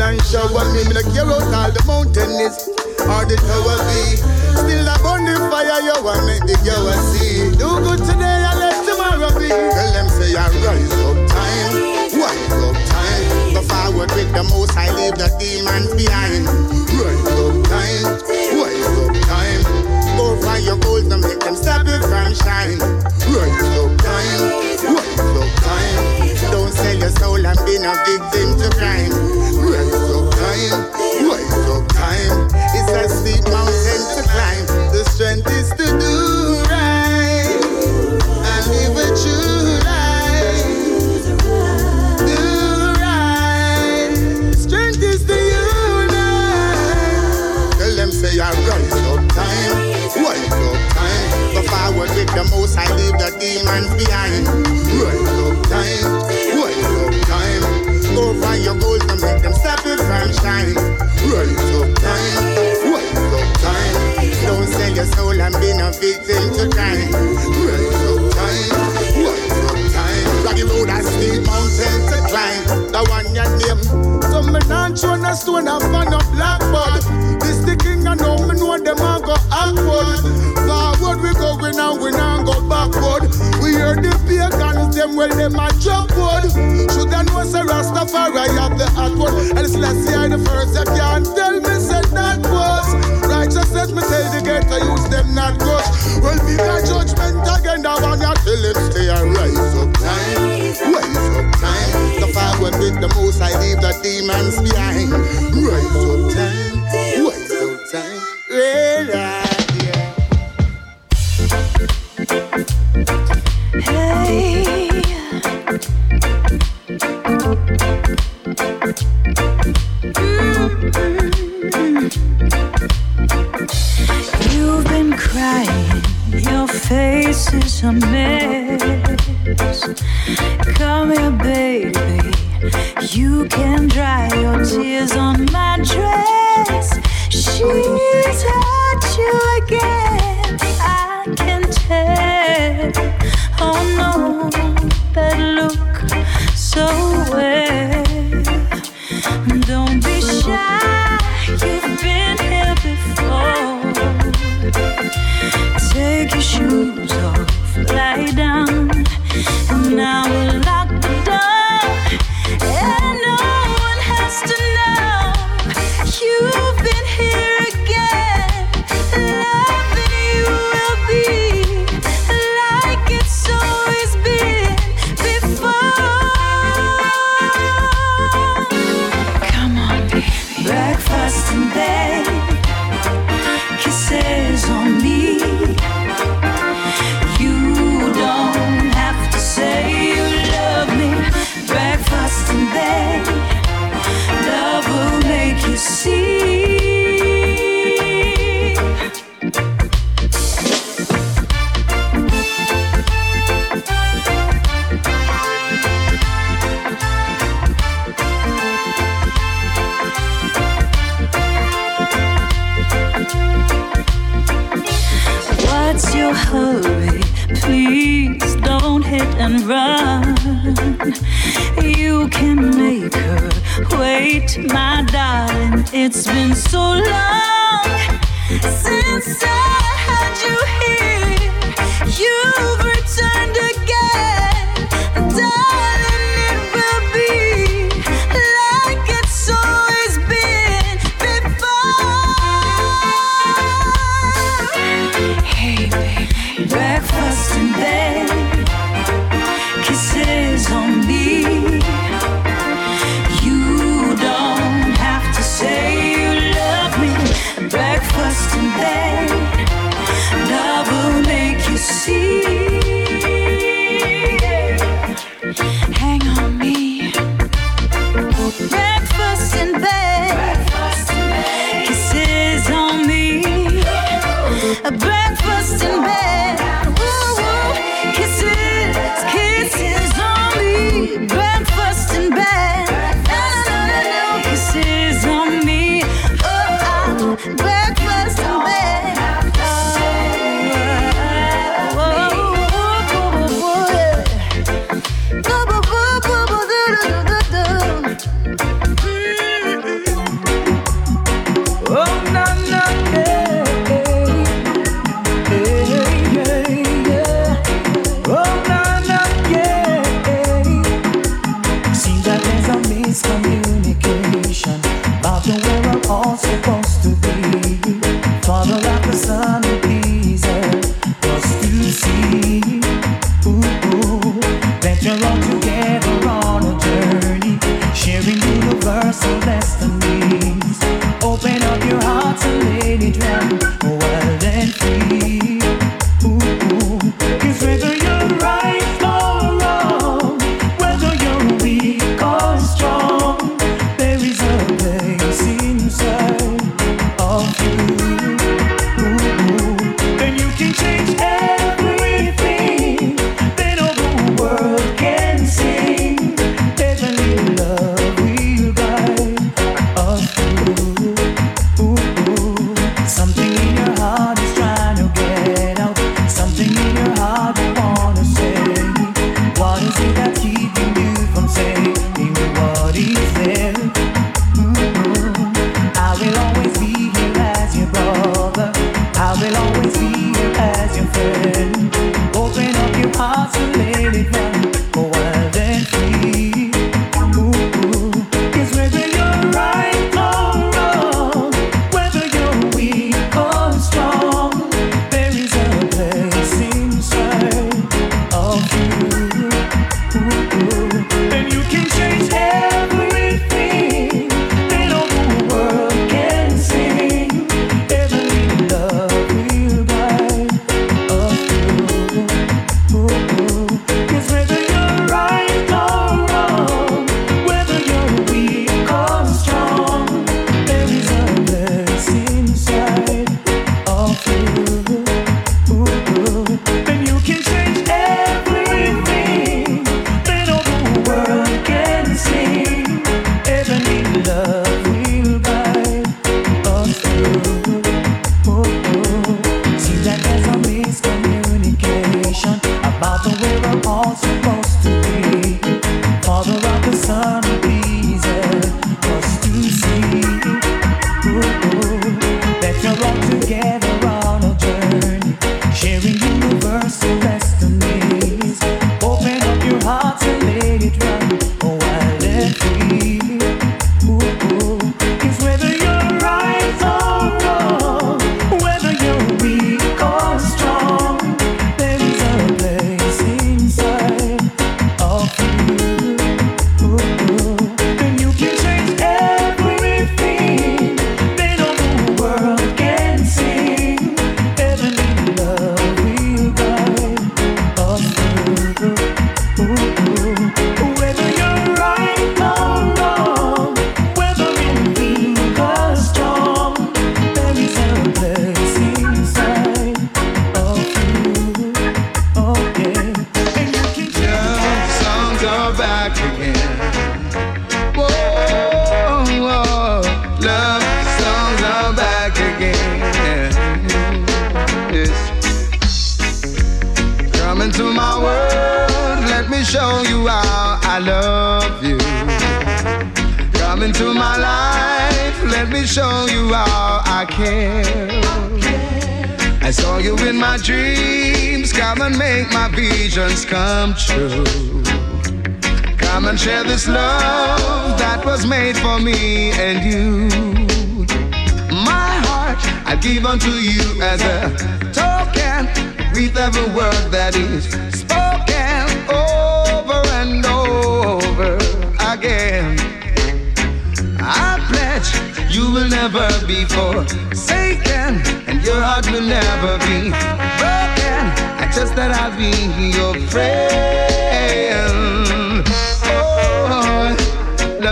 and shower me. Me no care out tears on my dress. She's hurt you again. Oh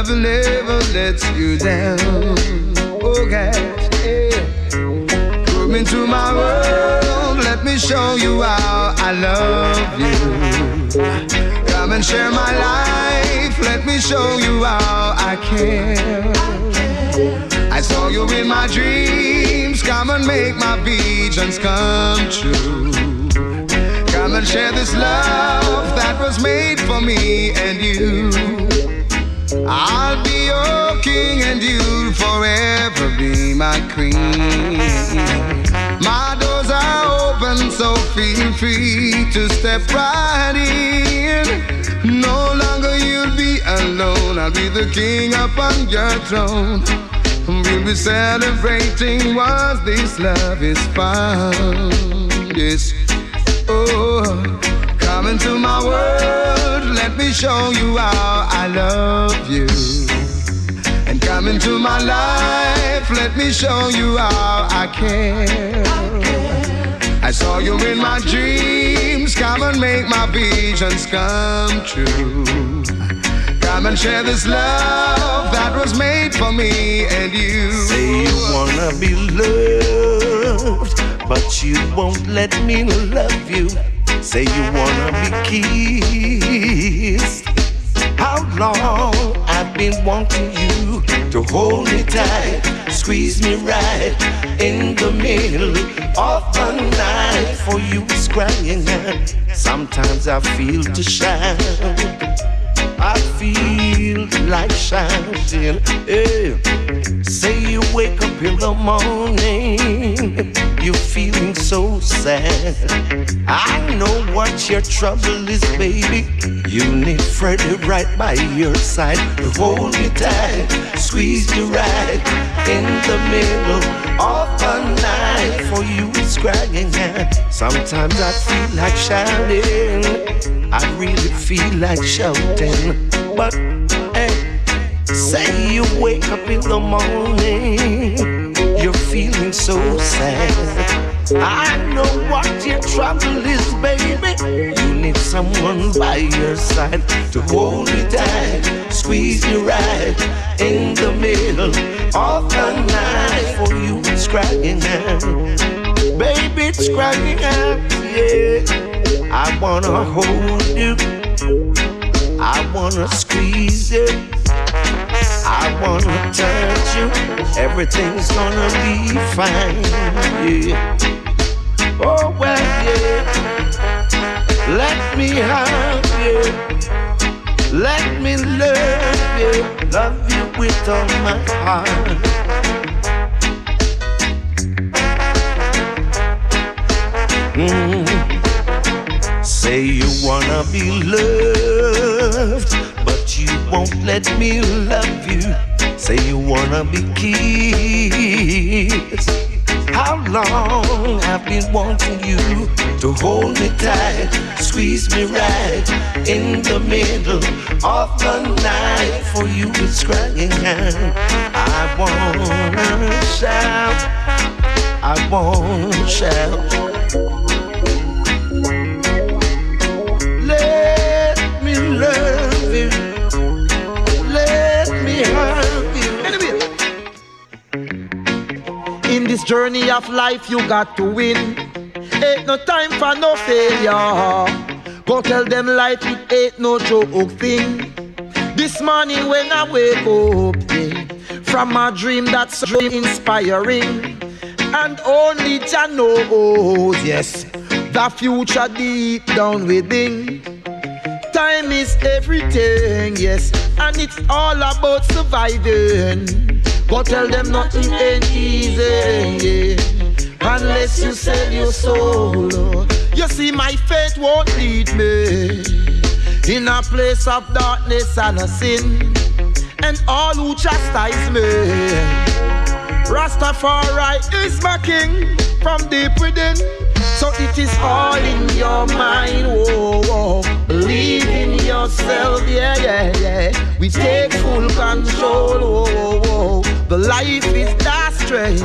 love never let you down. Oh, yeah. Come into my world, let me show you how I love you. Come and share my life, let me show you how I care. I saw you in my dreams, come and make my visions come true. Come and share this love that was made for me and you. I'll be your king and you'll forever be my queen. My doors are open, so feel free to step right in. No longer you'll be alone, I'll be the king upon your throne. We'll be celebrating once this love is found. Yes. Oh, come into my world, let me show you how I love you. And come into my life, let me show you how I care. I saw you in my dreams, come and make my visions come true. Come and share this love that was made for me and you. Say you wanna be loved, but you won't let me love you. Say you wanna be kissed. How long I've been wanting you to hold me tight, squeeze me right in the middle of the night. For you is crying. Sometimes I feel to shout. I feel like shouting. Hey. Say you wake up in the morning, you're feeling so sad. I know what your trouble is, baby. You need Freddie right by your side hold you tight, squeeze you right in the middle of the night. For you, it's crying. Sometimes I feel like shouting. I really feel like shouting, but hey. Say you wake up in the morning, you're feeling so sad. I know what your trouble is, baby. You need someone by your side to hold you tight, squeeze you right in the middle of the night. For you, it's crying out, baby, it's crying out, yeah. I wanna hold you, I wanna squeeze you. I wanna touch you. Everything's gonna be fine. Yeah. Oh well, yeah. Let me have you. Let me love you. Love you with all my heart. Mm. Say you wanna be loved but you won't let me love you. Say you wanna be kissed. How long I've been wanting you to hold me tight, squeeze me right in the middle of the night. For you it's crying out. I wanna shout, I wanna shout. Journey of life, you got to win. Ain't no time for no failure. Go tell them life it ain't no joke thing. This morning when I wake up, yeah, from a dream that's so inspiring, and only Jah knows, yes, the future deep down within. Time is everything, yes, and it's all about surviving. Go tell them nothing ain't easy, yeah. Unless you sell your soul. oh. You see, my faith won't lead me in a place of darkness and a sin. And all who chastise me. Rastafari is my king from deep within. So it is all in your mind. Whoa. Believe in yourself, yeah, yeah, yeah. We take full control. Whoa, whoa. The life is that strength,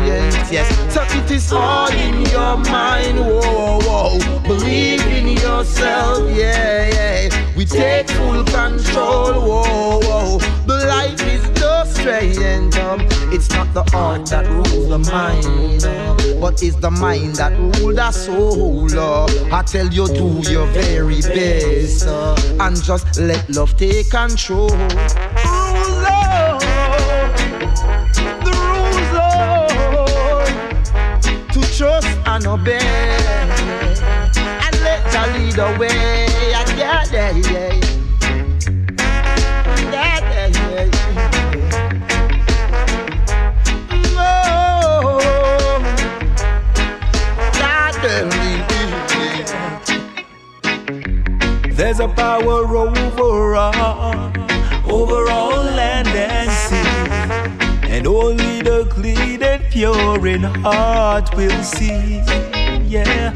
yes. So it is all in your mind. Whoa, whoa. Believe in yourself, yeah, yeah. We take full control. Whoa, whoa. The life is no strength. Um, it's not the heart that rules the mind, uh, but it's the mind that rules the soul. uh. I tell you, do your very best uh, and just let love take control. Trust and obey and let the lead the way. Yeah, yeah, yeah, yeah. Yeah, yeah, yeah. Oh, There's a power over all, and only the clean and pure in heart will see. Yeah,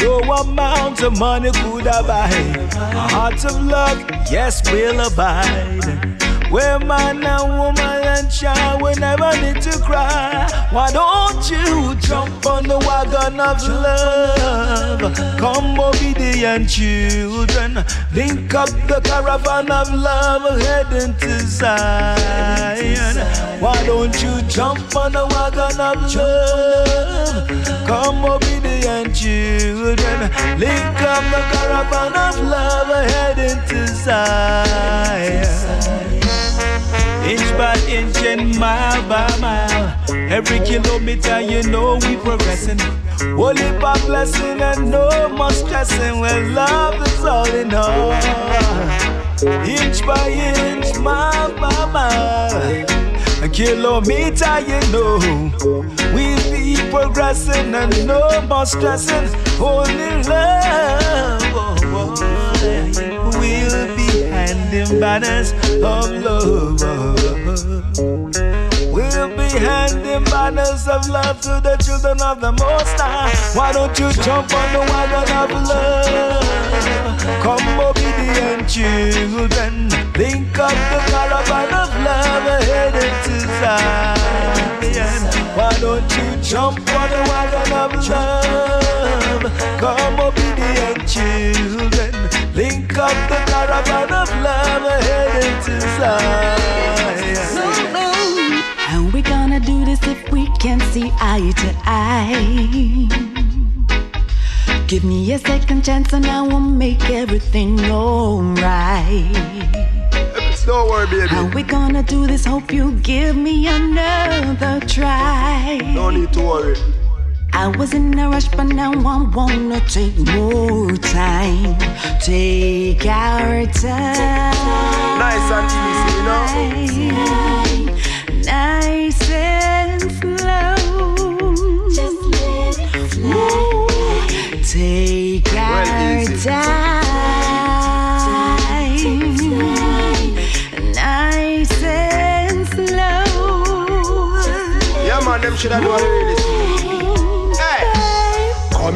no amount of money could abide. A heart of love, yes, will abide. Where man and woman and child will never need to cry. Why don't you jump on the wagon of love? Come, obedient children, link up the caravan of love heading to Zion. Why don't you jump on the wagon of love? Come, obedient children, link up the caravan of love heading to Zion. Inch by inch and mile by mile. Every kilometer, you know we progressing. Holy by blessing and no more stressing. When love is all in all. inch by inch, my, my, my. A kilometer, you know, we'll be progressing and no more stressing. Only love, oh. Handing banners of love. We'll be handing banners of love to the children of the Most High. Why don't you jump on the wagon of love? Come obedient children, link up the caravan of love headed to Zion. Why don't you jump on the wagon of love? Come obedient children, link up the caravan of love headed to Zion. How we gonna do this if we can't see eye to eye? Give me a second chance and I will make everything alright. Don't worry, baby. How we gonna do this? Hope you give me another try. No need to worry. I was in a rush, but now I wanna take more time. Take our time. Nice and easy, you know. Nice and slow. Just let it flow. Take our time. Nice and slow. Yeah, man, them should have done really.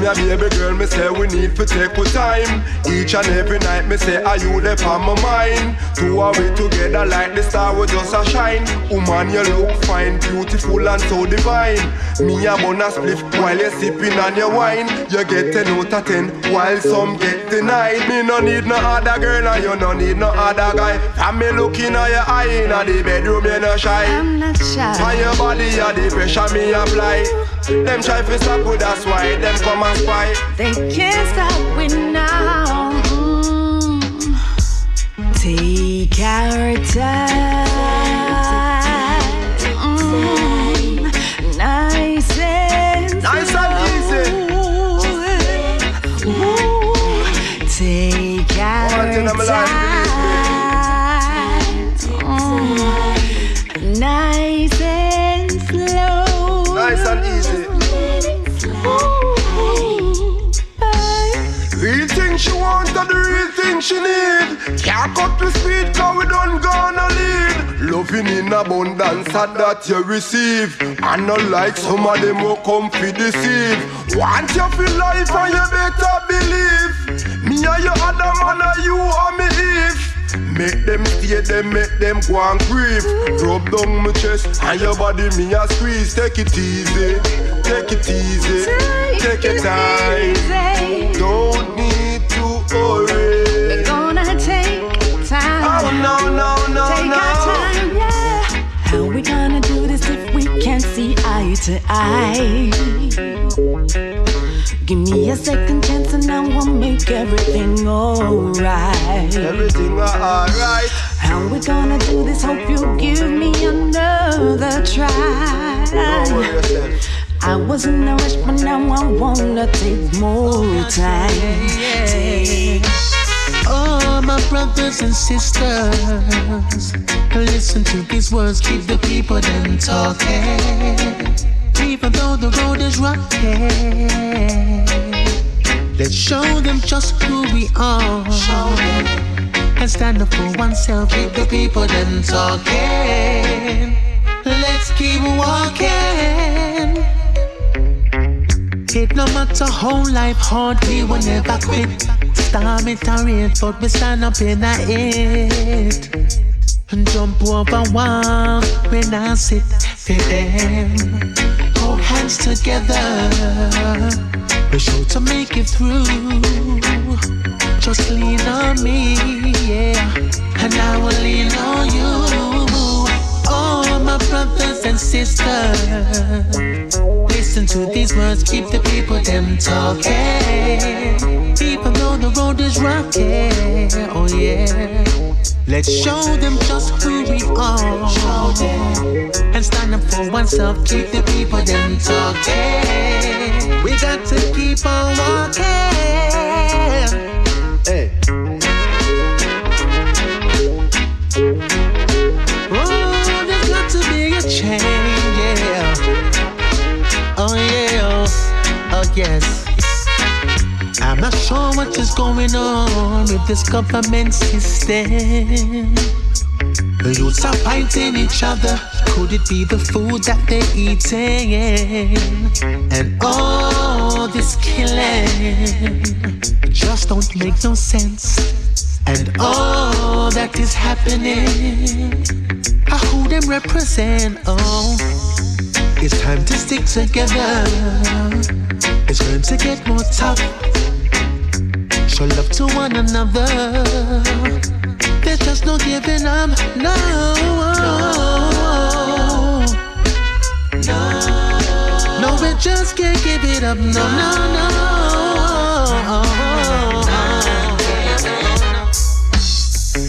Come here, baby girl. Me say we need to take our time. Each and every night, me say, are you there on my mind? Two are we together like the star we just a shine. Woman, you look fine, beautiful and so divine. Me a bun a spliff while you're sipping on your wine. You get ten out of ten, while some get denied. Me no need no other girl, and you no need no other guy. And me looking at your eye in the bedroom, you no shy. I'm not shy. On your body, you the pressure me apply. Them try to stop with that's why them come and spy. They can't stop it now. Mm. Take our time. Mm. She need. Can't cut the speed cause we don't gonna lead. Loving in abundance and that you receive. And not like some of them who come for deceive. Want you feel life and you better believe. Me and your other man and you and me Eve. Make them stay, them make them go and grieve. Rub down my chest and your body me a squeeze. Take it easy, take it easy, take your time. Don't need to hurry. To eye? Give me a second chance and I will make everything alright. Everything alright. How we gonna do this? Hope you give me another try. Don't worry yourself. I was in a rush, but now I wanna take more time. Take My brothers and sisters, listen to these words, keep the people them talking. Even though the road is rocky, let's show them just who we are. And stand up for oneself, keep the people them talking. Let's keep walking. It no matter how life hard, we will never quit. Storm it or rain, but we stand up in a it. And jump over one when I sit for them. Hold hands together. We're sure to make it through. Just lean on me, yeah. And I will lean on you. Oh, my brothers and sisters. Listen to these words, keep the people them talking. Even though the road is rocky, oh yeah. Let's show them just who we are. And stand up for oneself, keep the people them talking. We got to keep on walking. Sure what is going on with this government system. The youths are fighting each other. Could it be the food that they're eating? And all this killing just don't make no sense. And all that is happening, I who them represent. Oh, it's time to stick together. It's going to get more tough. Show love to one another. There's just no giving up. No. No. No, we just can't give it up. No, no, no.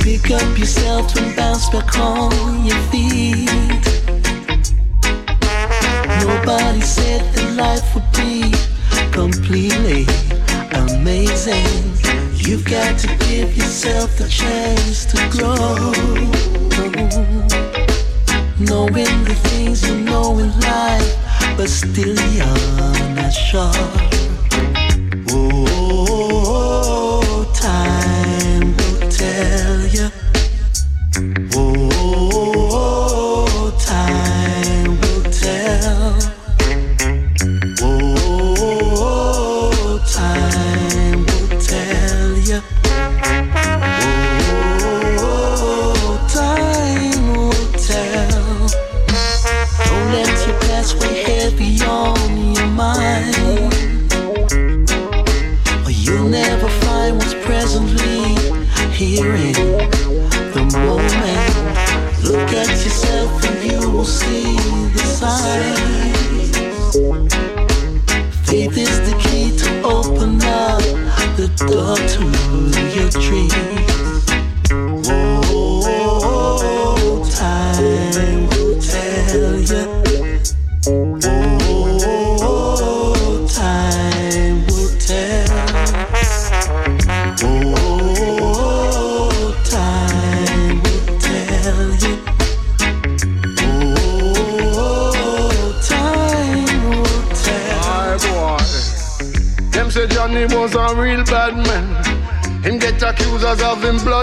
Pick up yourself and bounce back on your feet. Nobody said that life would be completely amazing. You've got to give yourself the chance to grow. Knowing the things you know in life, but still you're not sure.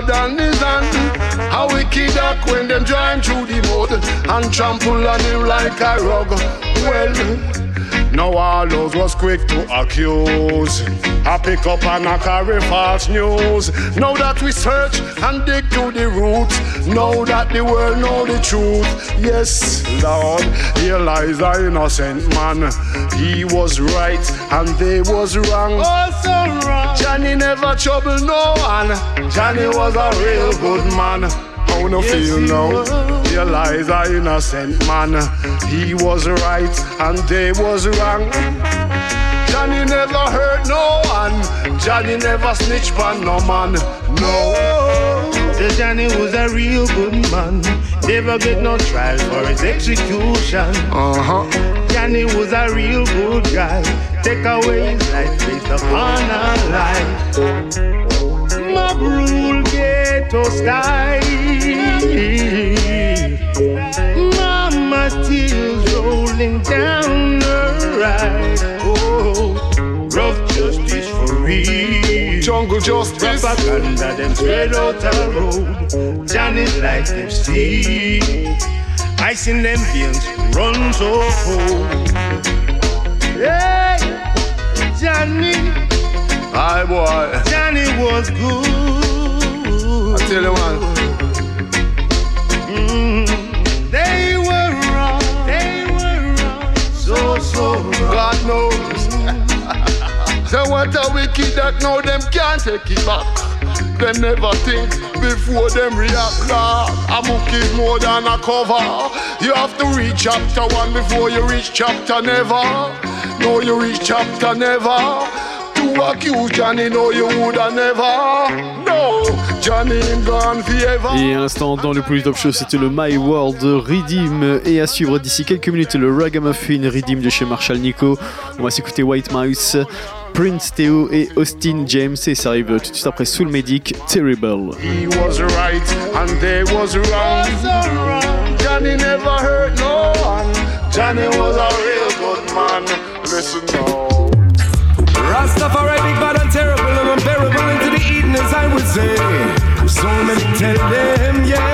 Blood on his hand. How wicked that when them drive through the mud and trample on him like a rug. Well, now all those was quick to accuse. I pick up and I carry false news. Now that we search and dig to the roots, now that the world know the truth. Yes, Lord, here lies the innocent man. He was right and they was wrong. Oh, so wrong. Johnny never troubled no one. Johnny was a real good man. How no Yes, feel he now? was. Here lies a innocent man. He was right and they was wrong. Johnny never hurt no one. Johnny never snitch on no man. No. The Johnny was a real good man. Never get no trial for his execution. Uh huh. Johnny was a real good guy. Take away his life based upon a lie. Mob rule ghetto style. Mama tears rolling down her eyes. Oh, rough justice for real. Jungle justice. Propaganda them spread out the road. Johnny's like them see. I seen them veins run so cold. Hey, Johnny. Hi boy. Johnny was good. I tell you one. Mm, they were wrong. They were wrong. So, so wrong. God knows. [LAUGHS] so what a wicked that now them can't take it back. Them never think before them react. Lord, a book is more than a cover. You have to read chapter one before you reach chapter never. No, you reach chapter never. To accuse Johnny, no, you woulda never. No, Johnny him gone forever. Et à l'instant, dans le Polytop Show, c'était le My World Redeem. Et à suivre d'ici quelques minutes, le Ragamuffin Redeem de chez Marshall Nico. On va s'écouter White Mouse, Prince Theo et Austin James. Et ça arrive tout de suite après Soul Medic, Terrible. He was right and they was wrong. Johnny never hurt no one. Johnny was a personal. Rastafari, big bad and terrible and unbearable into the Eden as I would say. So many tell them, yeah.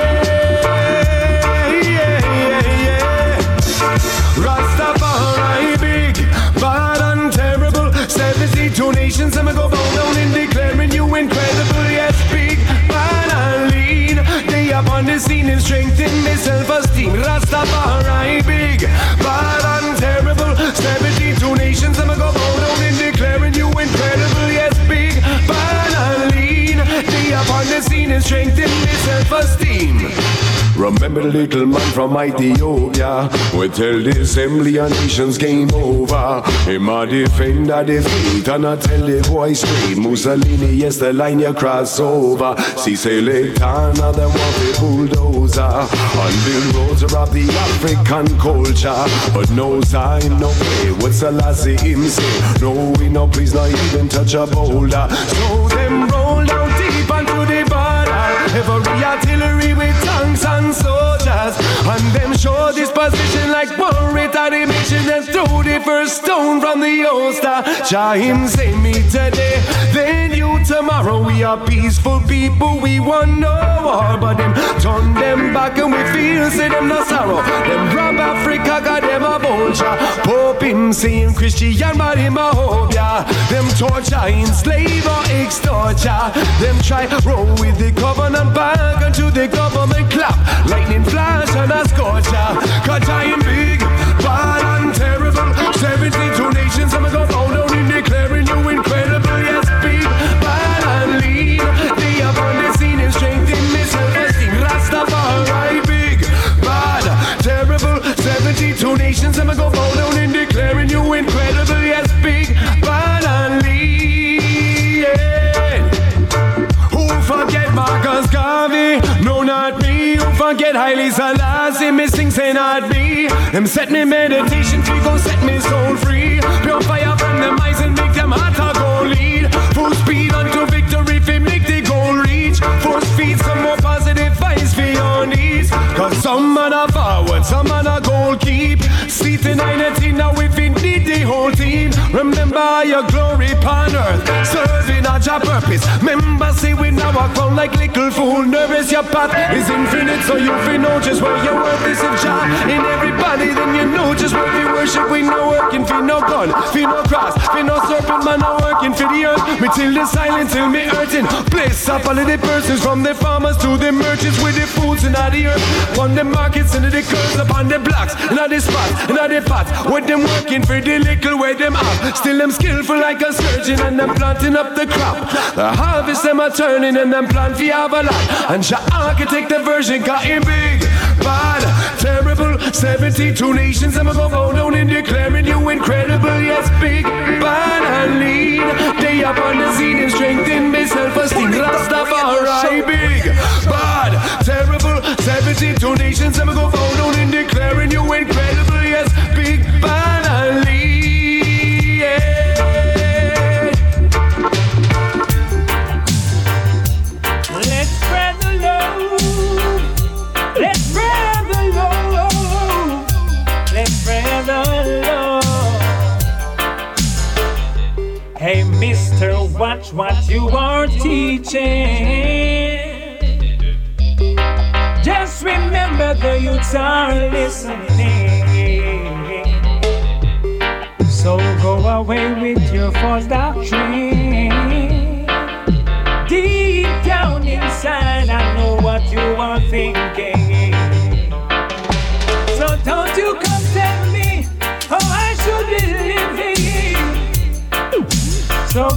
Remember the little man from Ethiopia. We tell the assembly of nations game over. Him a defender faith and I tell the boy straight Mussolini yes the line you cross over. See select another one the bulldozer And build roads around the African culture. But no sign no way what's the last him say No we no please not even touch a boulder. So them show disposition like one retarded mission And throw the first stone from the holster Jah him send me today Then you tomorrow. We are peaceful people We want no war. But them turn them back and we feel Say them no sorrow. Them rob Africa Got them a vulture. Pope him saying Christian But him a hobia Them torture enslave or extort ya Them try roll with the covenant back Until the government clap. Lightning flash and a scorcher Cause I say not me. Them set me meditation free, go set me soul free. Pure fire from them eyes and make them heart a go lead. Full speed unto victory, fi make the goal reach. Force feed some more positive vibes for your needs. Cause some man a forward, some man a goal keep. In 19 now if you need the whole team. Remember your glory upon earth, serving a purpose. Remember say we now walk crown like little fool. Nervous your path is infinite, so you feel know just where your worth is if Jah in everybody. Then you know just where we worship. We no working for no gun, for no cross, for no serpent man. No working for the earth. Me till the silence, till me hurting. Bless up all of the persons from the farmers to the merchants with the foods in the earth. On the markets and the curves upon the blocks, and all the spots, and all the pots. With them working for the little where them up. Still them skillful like a surgeon and them planting up the crop. The harvest them are turning and them plant for have a lot. And your architect the version got him big, bad, terrible. 72 nations, I'ma go bow down and declaring you incredible. Yes, big, bad and lean. They up on the scene and strengthen me self-esteem. Rastafari, big, bad, terrible. 72 nations, I'ma go bow down and declaring you incredible. Watch what you are teaching. Just remember the youths are listening. So go away with your false doctrine. Deep down inside, I know what you are thinking. So don't you come tell me how I should be living. So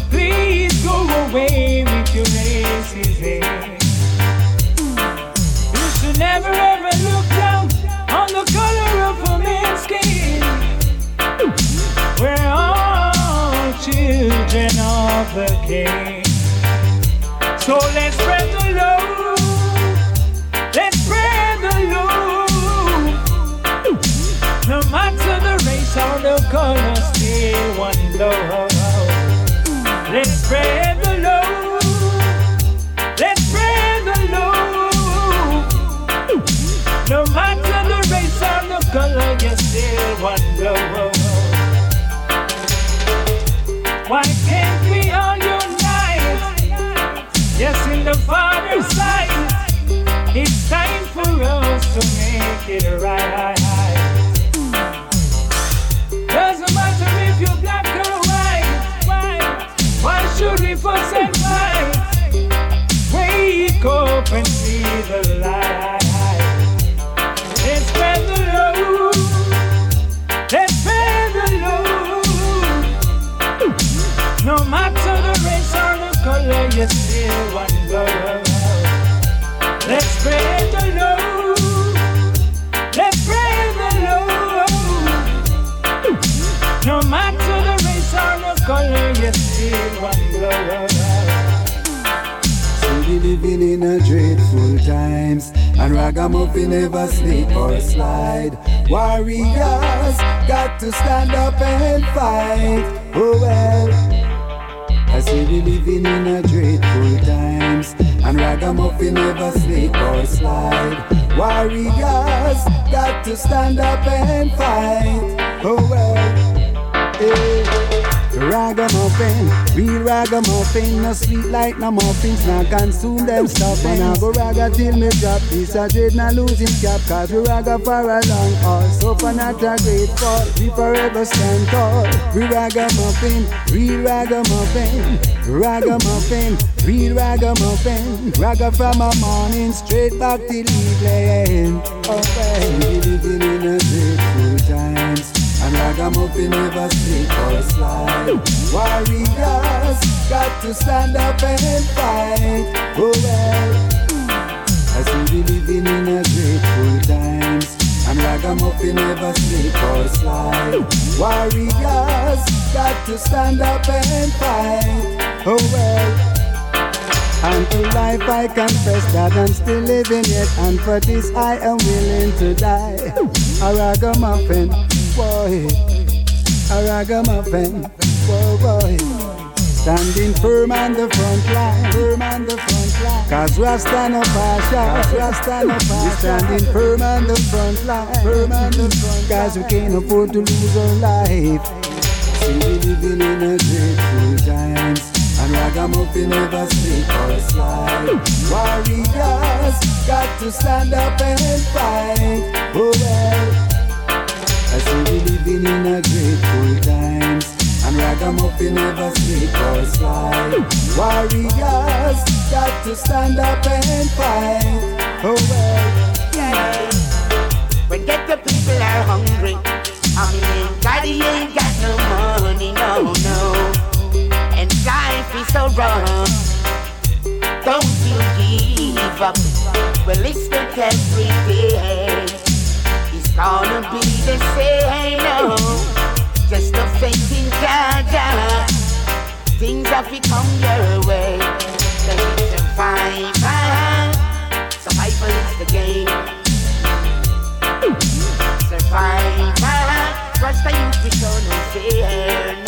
of the King. So let's spread the love. Let's spread the love. No matter the race or the color, still one love. Let's spread the love. Let's spread the love. No matter the race or the color, you're still one love. Why make it right. Doesn't matter if you're black or white. white. Why should we fuss and fight? Wake up and see the light. Let's spread the love. Let's spread the love. No matter the race or the color, you're still one blood. Let's spread the love. Still one living in a dreadful times And ragamuffin never sleep or slide. Warriors got to stand up and fight. Oh well. I say we living in a dreadful times And ragamuffin never sleep or slide. Warriors got to stand up and fight. Oh well. Hey. Ragamuffin, real ragamuffin, no sweet like no muffins, now consume them stuff. And I go ragga till me drop this, I dread not losing cap, cause we ragga for a long haul. So for not a great fall, we forever stand tall. We ragamuffin, real ragamuffin, ragamuffin, real ragamuffin. Raga from a morning straight back till evening. Oh, we living in a dreadful times. And ragamuffin never sleep or slide Warriors got to stand up and fight. Oh well. I see we living in a grateful times. And ragamuffin never sleep or slide Warriors got to stand up and fight. Oh well. And to life I confess that I'm still living yet And for this I am willing to die. A ragamuffin, boy. A ragamuffin, boy, boy. Standing firm on the front line Firm on the front line. Cause Rasta no passion Rasta no passion We standing firm on the front line Firm on the front Cause we can't afford to lose our life. See we living in a grateful times and ragamuffin never sleep or slide. Warriors got to stand up and fight. Oh well living in a grateful times And ragamuffin never sleep or slide Warriors got to stand up and fight Oh well Yeah When get the people are hungry I mean, daddy ain't got no money, no, no and life is so rough. Don't you give up. Well, it's not every day. Gonna be the same. No, just a faith in God. Things have to come your way. Survival, survival is the game. Survival, trust the youth we show no fear.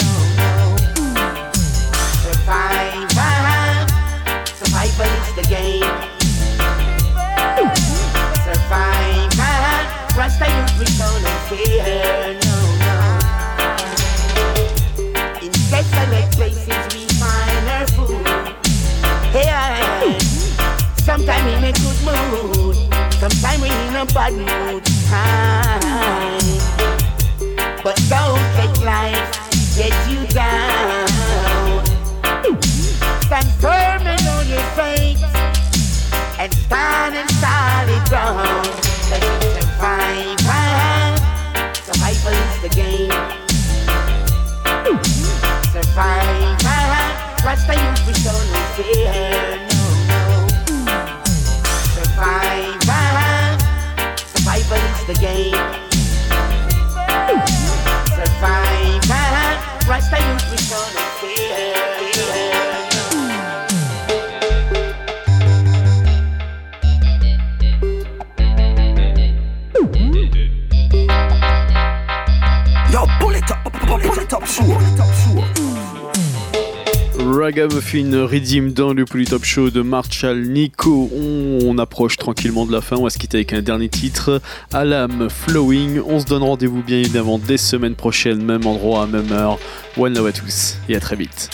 In desolate places we find our food. Yeah, sometimes in a good mood, sometimes we in a bad mood. Time. But don't let life get you down. Stand firm and on your faith and stand in solid ground. Rasta youth we show no fear, no, no. Survival, survival is the game. Survival, Rasta youth we show no Ragamuffin Redeem dans le Polytop Show de Marshall Nico. On, on approche tranquillement de la fin. On va se quitter avec un dernier titre, Alam Flowing. On se donne rendez-vous bien évidemment des semaines prochaines, même endroit, même heure. One love à tous et à très vite.